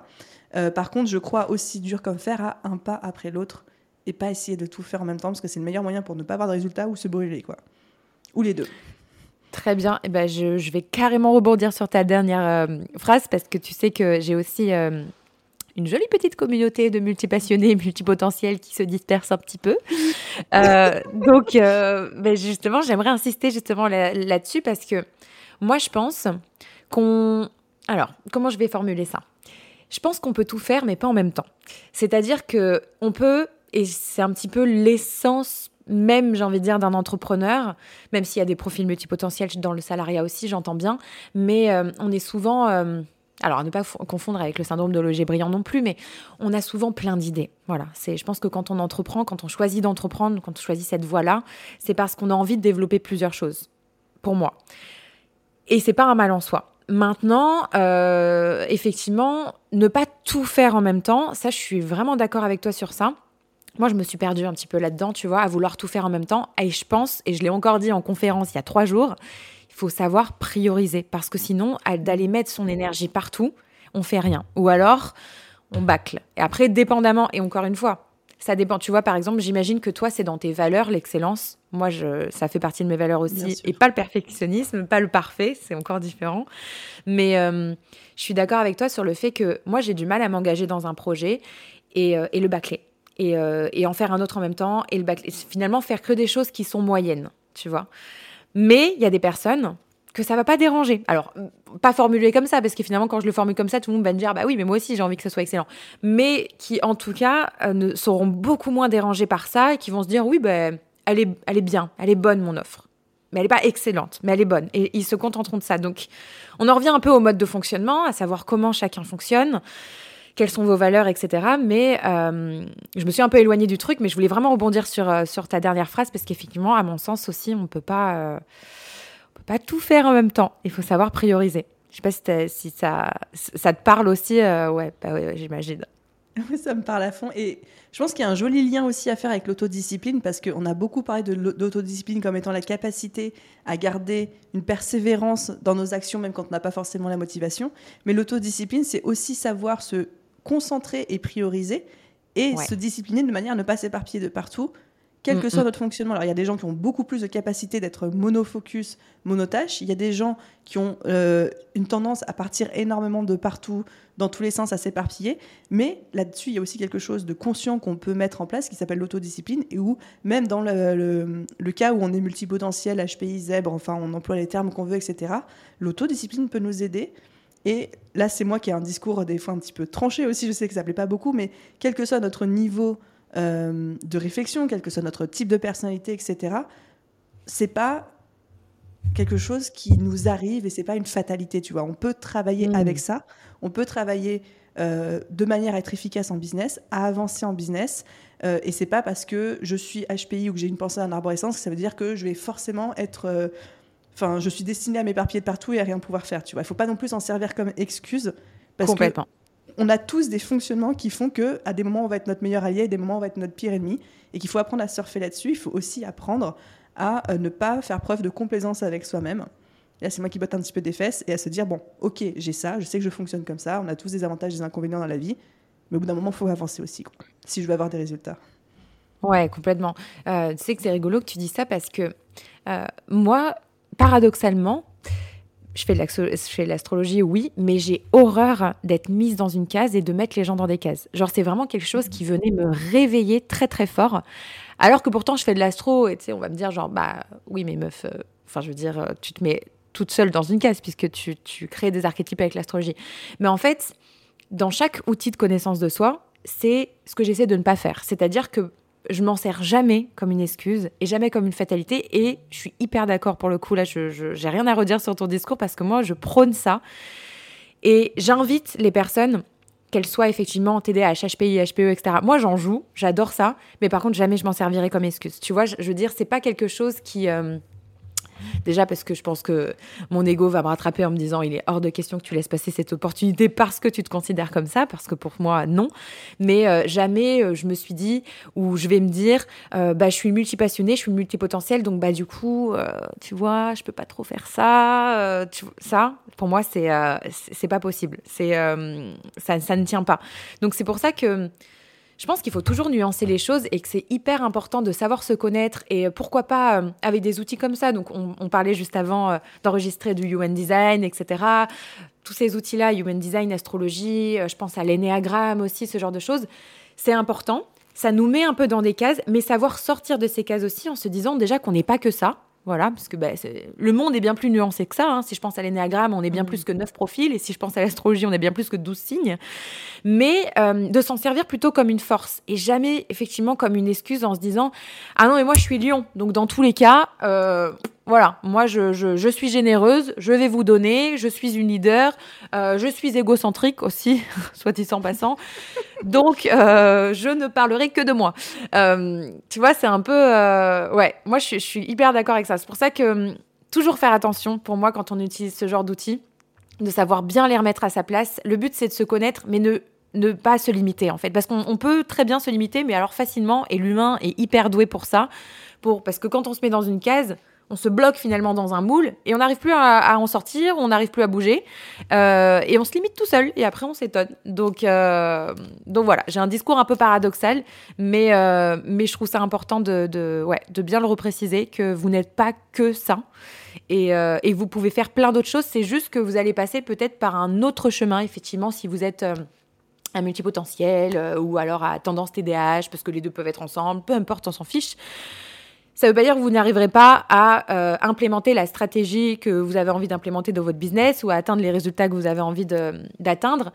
Euh, par contre, je crois aussi dur comme fer à un pas après l'autre et pas essayer de tout faire en même temps parce que c'est le meilleur moyen pour ne pas avoir de résultats ou se brûler quoi, ou les deux. Très bien. Eh ben, je, vais carrément rebondir sur ta dernière euh, phrase parce que tu sais que j'ai aussi une jolie petite communauté de multipassionnés, *laughs* multipotentiels qui se dispersent un petit peu. *laughs* Euh, donc, euh, ben justement, j'aimerais insister justement là-dessus parce que moi, je pense qu'on... Alors, comment je vais formuler ça? Je pense qu'on peut tout faire, mais pas en même temps. C'est-à-dire que on peut, et c'est un petit peu l'essence même, j'ai envie de dire, d'un entrepreneur, même s'il y a des profils multipotentiels dans le salariat aussi, j'entends bien, mais euh, on est souvent alors ne pas confondre avec le syndrome de l'objet brillant non plus, mais on a souvent plein d'idées. Voilà, c'est, je pense que quand on entreprend, quand on choisit d'entreprendre, quand on choisit cette voie-là, c'est parce qu'on a envie de développer plusieurs choses. Pour moi. Et c'est pas un mal en soi. Maintenant, euh, effectivement, ne pas tout faire en même temps, ça, je suis vraiment d'accord avec toi sur ça. Moi, je me suis perdue un petit peu là-dedans, tu vois, à vouloir tout faire en même temps. Et je pense, et je l'ai encore dit en conférence il y a trois jours, faut savoir prioriser. Parce que sinon, d'aller mettre son énergie partout, on fait rien. Ou alors, on bâcle. Et après, dépendamment, et encore une fois, ça dépend. Tu vois, par exemple, j'imagine que toi, c'est dans tes valeurs, l'excellence. Moi, je, ça fait partie de mes valeurs aussi. Et pas le perfectionnisme, pas le parfait, c'est encore différent. Mais euh, je suis d'accord avec toi sur le fait que moi, j'ai du mal à m'engager dans un projet et, euh, le bâcler. Euh, et, en faire un autre en même temps. Et le bâcler. Finalement, faire que des choses qui sont moyennes, tu vois. Mais il y a des personnes que ça va pas déranger. Alors, pas formulé comme ça, parce que finalement, quand je le formule comme ça, tout le monde va me dire, bah oui, mais moi aussi, j'ai envie que ce soit excellent. Mais qui, en tout cas, euh, ne, seront beaucoup moins dérangés par ça et qui vont se dire, oui, ben, elle, est, elle est bien, elle est bonne, mon offre. Mais elle n'est pas excellente, mais elle est bonne. Et ils se contenteront de ça. Donc, on en revient un peu au mode de fonctionnement, à savoir comment chacun fonctionne, quelles sont vos valeurs, etc. Mais euh, je me suis un peu éloignée du truc, mais je voulais vraiment rebondir sur, euh, sur ta dernière phrase, parce qu'effectivement, à mon sens aussi, on ne peut pas pas tout faire en même temps. Il faut savoir prioriser. Je sais pas si, ça, ça te parle aussi. Euh, ouais, bah j'imagine. ça me parle à fond. Et je pense qu'il y a un joli lien aussi à faire avec l'autodiscipline parce qu'on a beaucoup parlé de l'autodiscipline comme étant la capacité à garder une persévérance dans nos actions, même quand on n'a pas forcément la motivation. Mais l'autodiscipline, c'est aussi savoir se concentrer et prioriser et se discipliner de manière à ne pas s'éparpiller de partout quel que mm, soit mm. notre fonctionnement. Alors, il y a des gens qui ont beaucoup plus de capacité d'être monofocus, monotâche. Il y a des gens qui ont euh, une tendance à partir énormément de partout, dans tous les sens, à s'éparpiller. Mais là-dessus, il y a aussi quelque chose de conscient qu'on peut mettre en place qui s'appelle l'autodiscipline et où, même dans le, cas où on est multipotentiel, HPI, zèbre, enfin, on emploie les termes qu'on veut, etc., l'autodiscipline peut nous aider. Et là, c'est moi qui ai un discours des fois un petit peu tranché aussi, je sais que ça ne plaît pas beaucoup, mais quel que soit notre niveau euh, de réflexion, quel que soit notre type de personnalité, etc., c'est pas quelque chose qui nous arrive et c'est pas une fatalité, tu vois. On peut travailler mmh. avec ça, on peut travailler euh, de manière à être efficace en business, à avancer en business. Euh, et c'est pas parce que je suis HPI ou que j'ai une pensée en arborescence que ça veut dire que je vais forcément être. Enfin, je suis destinée à m'éparpiller de partout et à rien pouvoir faire, tu vois. Il faut pas non plus s'en servir comme excuse. Parce Complètement on a tous des fonctionnements qui font que à des moments on va être notre meilleur allié, à des moments on va être notre pire ennemi, et qu'il faut apprendre à surfer là-dessus. Il faut aussi apprendre à euh, ne pas faire preuve de complaisance avec soi-même. là, c'est moi qui botte un petit peu des fesses et à se dire bon, ok, j'ai ça, je sais que je fonctionne comme ça. On a tous des avantages, des inconvénients dans la vie, mais au bout d'un moment, il faut avancer aussi, si je veux avoir des résultats. Ouais, complètement. Euh, tu sais que c'est rigolo que tu dis ça parce que euh, moi, paradoxalement, je fais de l'astrologie, oui, mais j'ai horreur d'être mise dans une case et de mettre les gens dans des cases. Genre, c'est vraiment quelque chose qui venait me réveiller très, très fort. Alors que pourtant, je fais de l'astro et tu sais, on va me dire, genre, bah oui, mais meuf, euh, enfin, je veux dire, euh, tu te mets toute seule dans une case puisque tu, tu crées des archétypes avec l'astrologie. Mais en fait, dans chaque outil de connaissance de soi, c'est ce que j'essaie de ne pas faire. C'est-à-dire que je m'en sers jamais comme une excuse et jamais comme une fatalité. Et je suis hyper d'accord pour le coup. Là, je n'ai rien à redire sur ton discours parce que moi, je prône ça. Et j'invite les personnes, qu'elles soient effectivement TDAH, HPI, HPE, etc. Moi, j'en joue, j'adore ça. Mais par contre, jamais je m'en servirai comme excuse. Tu vois, je, veux dire, c'est pas quelque chose qui. Euh, Déjà parce que je pense que mon ego va me rattraper en me disant il est hors de question que tu laisses passer cette opportunité parce que tu te considères comme ça, parce que pour moi, non. Mais euh, jamais euh, je me suis dit ou je vais me dire euh, bah, je suis multipassionnée, je suis multipotentielle, donc bah, du coup, tu vois, je peux pas trop faire ça. ça, pour moi, c'est c'est pas possible. Ça, ça ne tient pas. Donc c'est pour ça que je pense qu'il faut toujours nuancer les choses et que c'est hyper important de savoir se connaître et euh, pourquoi pas euh, avec des outils comme ça. Donc, on, parlait juste avant euh, d'enregistrer du Human Design, etc. Tous ces outils-là, Human Design, astrologie, je pense à l'énéagramme aussi, ce genre de choses, c'est important. Ça nous met un peu dans des cases, mais savoir sortir de ces cases aussi en se disant déjà qu'on n'est pas que ça, voilà, parce que bah, le monde est bien plus nuancé que ça. Hein. Si je pense à l'énéagramme, on est bien mm. plus que neuf profils. Et si je pense à l'astrologie, on est bien plus que 12 signes. Mais euh, de s'en servir plutôt comme une force et jamais effectivement comme une excuse en se disant Ah non, mais moi je suis lion. Donc dans tous les cas, euh, Voilà, moi je, je, suis généreuse, je vais vous donner, je suis une leader, euh, je suis égocentrique aussi, *laughs* soit dit en passant. Donc euh, je ne parlerai que de moi. Euh, tu vois, c'est un peu... ouais, moi je, je suis hyper d'accord avec ça. C'est pour ça que hum, toujours faire attention pour moi quand on utilise ce genre d'outils, de savoir bien les remettre à sa place. Le but c'est de se connaître, mais ne ne pas se limiter en fait parce qu'on peut très bien se limiter mais alors facilement et l'humain est hyper doué pour ça pour parce que quand on se met dans une case on se bloque finalement dans un moule et on n'arrive plus à, en sortir, on n'arrive plus à bouger euh, et on se limite tout seul et après on s'étonne. Donc, euh, donc voilà, j'ai un discours un peu paradoxal, mais, euh, mais je trouve ça important de, ouais, de bien le repréciser que vous n'êtes pas que ça et, et vous pouvez faire plein d'autres choses. C'est juste que vous allez passer peut-être par un autre chemin, effectivement, si vous êtes un multipotentiel ou alors à tendance TDAH, parce que les deux peuvent être ensemble, peu importe, on s'en fiche. Ça ne veut pas dire que vous n'arriverez pas à euh, implémenter la stratégie que vous avez envie d'implémenter dans votre business ou à atteindre les résultats que vous avez envie d'atteindre.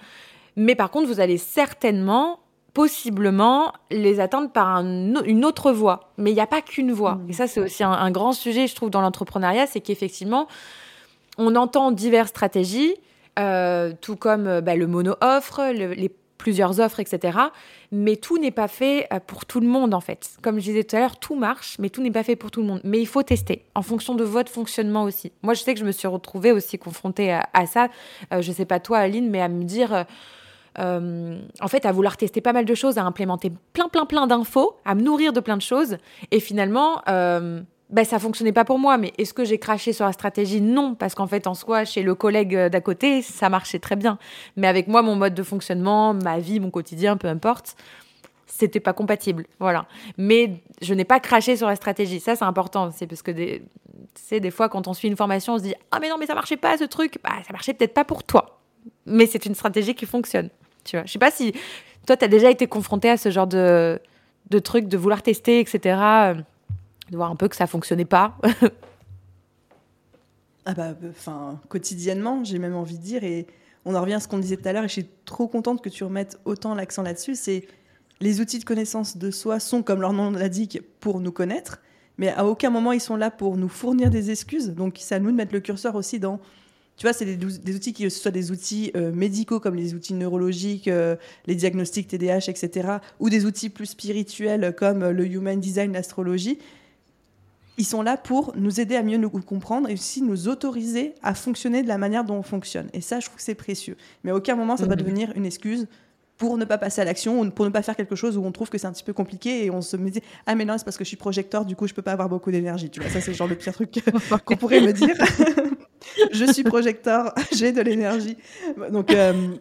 Mais par contre, vous allez certainement, possiblement, les atteindre par une autre voie. Mais il n'y a pas qu'une voie. Mmh. Et ça, c'est aussi un, grand sujet, je trouve, dans l'entrepreneuriat, c'est qu'effectivement, on entend diverses stratégies, euh, tout comme euh, bah, le mono-offre, les plusieurs offres, etc. Mais tout n'est pas fait euh, pour tout le monde, en fait. Comme je disais tout à l'heure, tout marche, mais tout n'est pas fait pour tout le monde. Mais il faut tester, en fonction de votre fonctionnement aussi. Moi, je sais que je me suis retrouvée aussi confrontée à, ça. Euh, je ne sais pas toi, Aline, mais à me dire... Euh, en fait, à vouloir tester pas mal de choses, à implémenter plein, plein, plein d'infos, à me nourrir de plein de choses. Et finalement, ben, ça fonctionnait pas pour moi. Mais est-ce que j'ai craché sur la stratégie? Non, parce qu'en fait, en soi, chez le collègue euh, d'à côté, ça marchait très bien. Mais avec moi, mon mode de fonctionnement, ma vie, mon quotidien, peu importe, c'était pas compatible. Voilà. Mais je n'ai pas craché sur la stratégie. Ça, c'est important. C'est parce que des, c'est des fois, quand on suit une formation, on se dit Ah, mais non, mais ça marchait pas ce truc. Bah, ça marchait peut-être pas pour toi. Mais c'est une stratégie qui fonctionne. Tu vois. Je sais pas si toi, tu as déjà été confronté à ce genre de, de truc, de vouloir tester, etc de voir un peu que ça fonctionnait pas. *laughs* ah bah, enfin, quotidiennement, j'ai même envie de dire, et on en revient à ce qu'on disait tout à l'heure, et je suis trop contente que tu remettes autant l'accent là-dessus, c'est les outils de connaissance de soi sont, comme leur nom l'indique, pour nous connaître, mais à aucun moment ils sont là pour nous fournir des excuses, donc c'est à nous de mettre le curseur aussi dans tu vois, c'est des, outils qui, soient des outils euh, médicaux comme les outils neurologiques, euh, les diagnostics TDAH, etc., ou des outils plus spirituels comme le human design, l'astrologie ils sont là pour nous aider à mieux nous comprendre et aussi nous autoriser à fonctionner de la manière dont on fonctionne. Et ça, je trouve que c'est précieux. Mais à aucun moment, ça va mhm. devenir une excuse pour ne pas passer à l'action ou pour ne pas faire quelque chose où on trouve que c'est un petit peu compliqué et on se dit ah mais non c'est parce que je suis projecteur du coup je peux pas avoir beaucoup d'énergie tu vois ça c'est genre le pire truc *laughs* qu'on pourrait me dire *laughs* je suis projecteur *laughs* j'ai de l'énergie donc euh,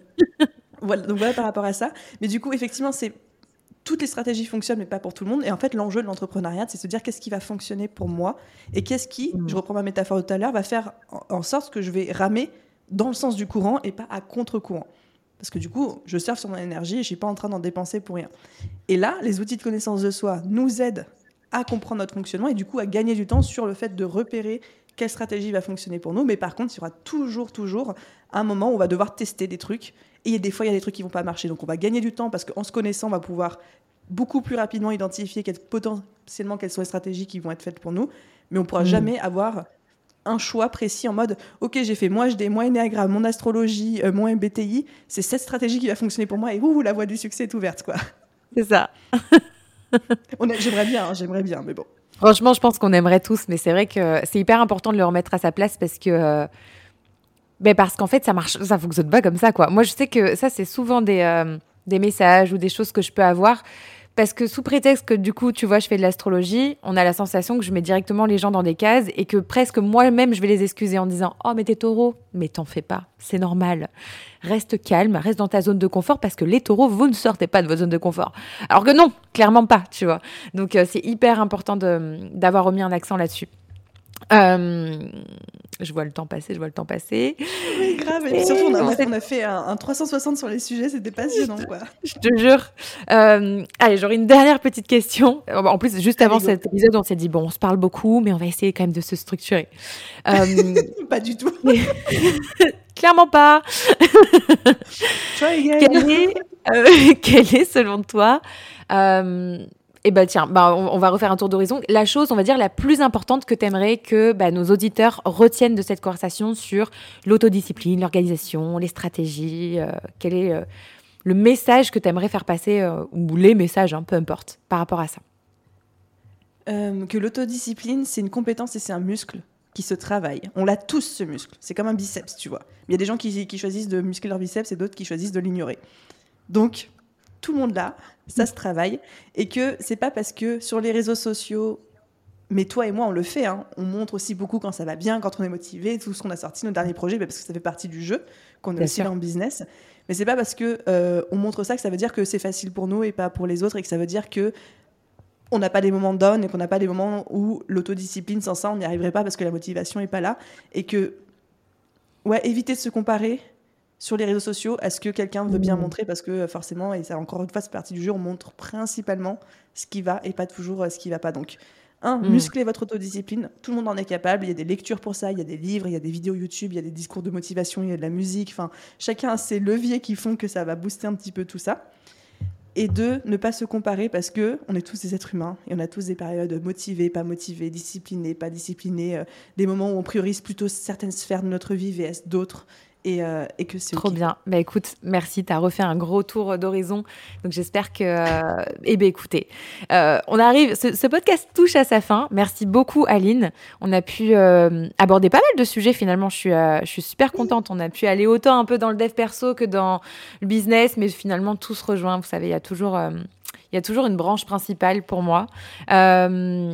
voilà donc voilà par rapport à ça mais du coup effectivement c'est toutes les stratégies fonctionnent, mais pas pour tout le monde. Et en fait, l'enjeu de l'entrepreneuriat, c'est se dire qu'est-ce qui va fonctionner pour moi et qu'est-ce qui, mmh. je reprends ma métaphore de tout à l'heure, va faire en sorte que je vais ramer dans le sens du courant et pas à contre-courant. Parce que du coup, je surfe sur mon énergie et je suis pas en train d'en dépenser pour rien. Et là, les outils de connaissance de soi nous aident à comprendre notre fonctionnement et du coup à gagner du temps sur le fait de repérer quelle stratégie va fonctionner pour nous. Mais par contre, il y aura toujours, toujours un moment où on va devoir tester des trucs et des fois, il y a des trucs qui vont pas marcher. Donc, on va gagner du temps parce qu'en se connaissant, on va pouvoir beaucoup plus rapidement identifier potentiellement quelles sont les stratégies qui vont être faites pour nous. Mais on pourra mm. jamais avoir un choix précis en mode ok j'ai fait moi HD, moi Enneagramme, mon astrologie, euh, mon MBTI, c'est cette stratégie qui va fonctionner pour moi et ouh la voie du succès est ouverte quoi. C'est ça. *laughs* j'aimerais bien, hein, j'aimerais bien, mais bon. Franchement, je pense qu'on aimerait tous, mais c'est vrai que c'est hyper important de le remettre à sa place parce que euh, ben parce qu'en fait, ça marche, ça fonctionne pas comme ça, quoi. Moi, je sais que ça, c'est souvent des, euh, des messages ou des choses que je peux avoir. Parce que sous prétexte que du coup, tu vois, je fais de l'astrologie, on a la sensation que je mets directement les gens dans des cases et que presque moi-même, je vais les excuser en disant Oh, mais t'es taureau. Mais t'en fais pas, c'est normal. Reste calme, reste dans ta zone de confort parce que les taureaux, vous ne sortez pas de votre zone de confort. Alors que non, clairement pas, tu vois. Donc, euh, c'est hyper important d'avoir remis un accent là-dessus. Euh, je vois le temps passer, je vois le temps passer. Oui, grave. Et, surtout, on a, fait un, 360 sur les sujets, c'était passionnant, quoi. *laughs* je te jure. Euh, allez, j'aurais une dernière petite question. En plus, juste avant cet épisode, on s'est dit, bon, on se parle beaucoup, mais on va essayer quand même de se structurer. Euh, *laughs* pas du tout. *laughs* Clairement pas. Try again. Quel est, quel est, selon toi, et bah tiens, bah, on, va refaire un tour d'horizon. La chose, on va dire, la plus importante que tu aimerais que bah, nos auditeurs retiennent de cette conversation sur l'autodiscipline, l'organisation, les stratégies, euh, quel est euh, le message que tu aimerais faire passer, euh, ou les messages, hein, peu importe, par rapport à ça Que l'autodiscipline, c'est une compétence et c'est un muscle qui se travaille. On l'a tous ce muscle. C'est comme un biceps, tu vois. Il y a des gens qui, qui choisissent de muscler leur biceps et d'autres qui choisissent de l'ignorer. Donc, tout le monde là, ça se travaille, et que c'est pas parce que sur les réseaux sociaux, mais toi et moi on le fait, hein, on montre aussi beaucoup quand ça va bien, quand on est motivé, tout ce qu'on a sorti, nos derniers projets, bah, parce que ça fait partie du jeu, qu'on est aussi là en business. Mais c'est pas parce que euh, on montre ça que ça veut dire que c'est facile pour nous et pas pour les autres, et que ça veut dire que on n'a pas des moments down et qu'on n'a pas des moments où l'autodiscipline, sans ça, on n'y arriverait pas parce que la motivation est pas là, et que ouais, éviter de se comparer, sur les réseaux sociaux à ce que quelqu'un veut bien mmh. montrer? Parce que euh, forcément, et ça encore une fois, c'est partie du jeu, on montre principalement ce qui va et pas toujours euh, ce qui va pas. Donc, un, mmh. musclez votre autodiscipline, tout le monde en est capable, il y a des lectures pour ça, il y a des livres, il y a des vidéos YouTube, il y a des discours de motivation, il y a de la musique, enfin, chacun a ses leviers qui font que ça va booster un petit peu tout ça. Et deux, ne pas se comparer parce que on est tous des êtres humains et on a tous des périodes motivées, pas motivées, disciplinés, pas disciplinés, euh, des moments où on priorise plutôt certaines sphères de notre vie vs d'autres euh, et, que c'est Trop bien. Bah écoute, merci, tu as refait un gros tour d'horizon. Donc j'espère que... Euh, eh bien écoutez, euh, on arrive, ce, podcast touche à sa fin. Merci beaucoup Aline. On a pu aborder pas mal de sujets finalement. Je suis, je suis super contente. On a pu aller autant un peu dans le dev perso que dans le business, mais finalement tout se rejoint. Vous savez, il y a toujours il y a toujours une branche principale pour moi. Euh,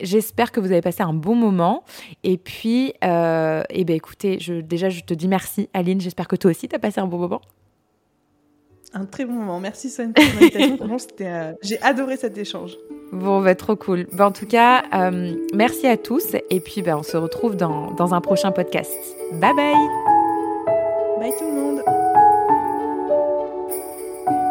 j'espère que vous avez passé un bon moment. Et puis, euh, eh ben, écoutez, je, déjà, je te dis merci, Aline. J'espère que toi aussi, tu as passé un bon moment. Un très bon moment. Merci, Sonia, pour l'invitation. *laughs* Euh, j'ai adoré cet échange. Bon, bah, trop cool. Bah, en tout cas, merci à tous. Et puis, bah, on se retrouve dans, dans un prochain podcast. Bye bye. Bye tout le monde.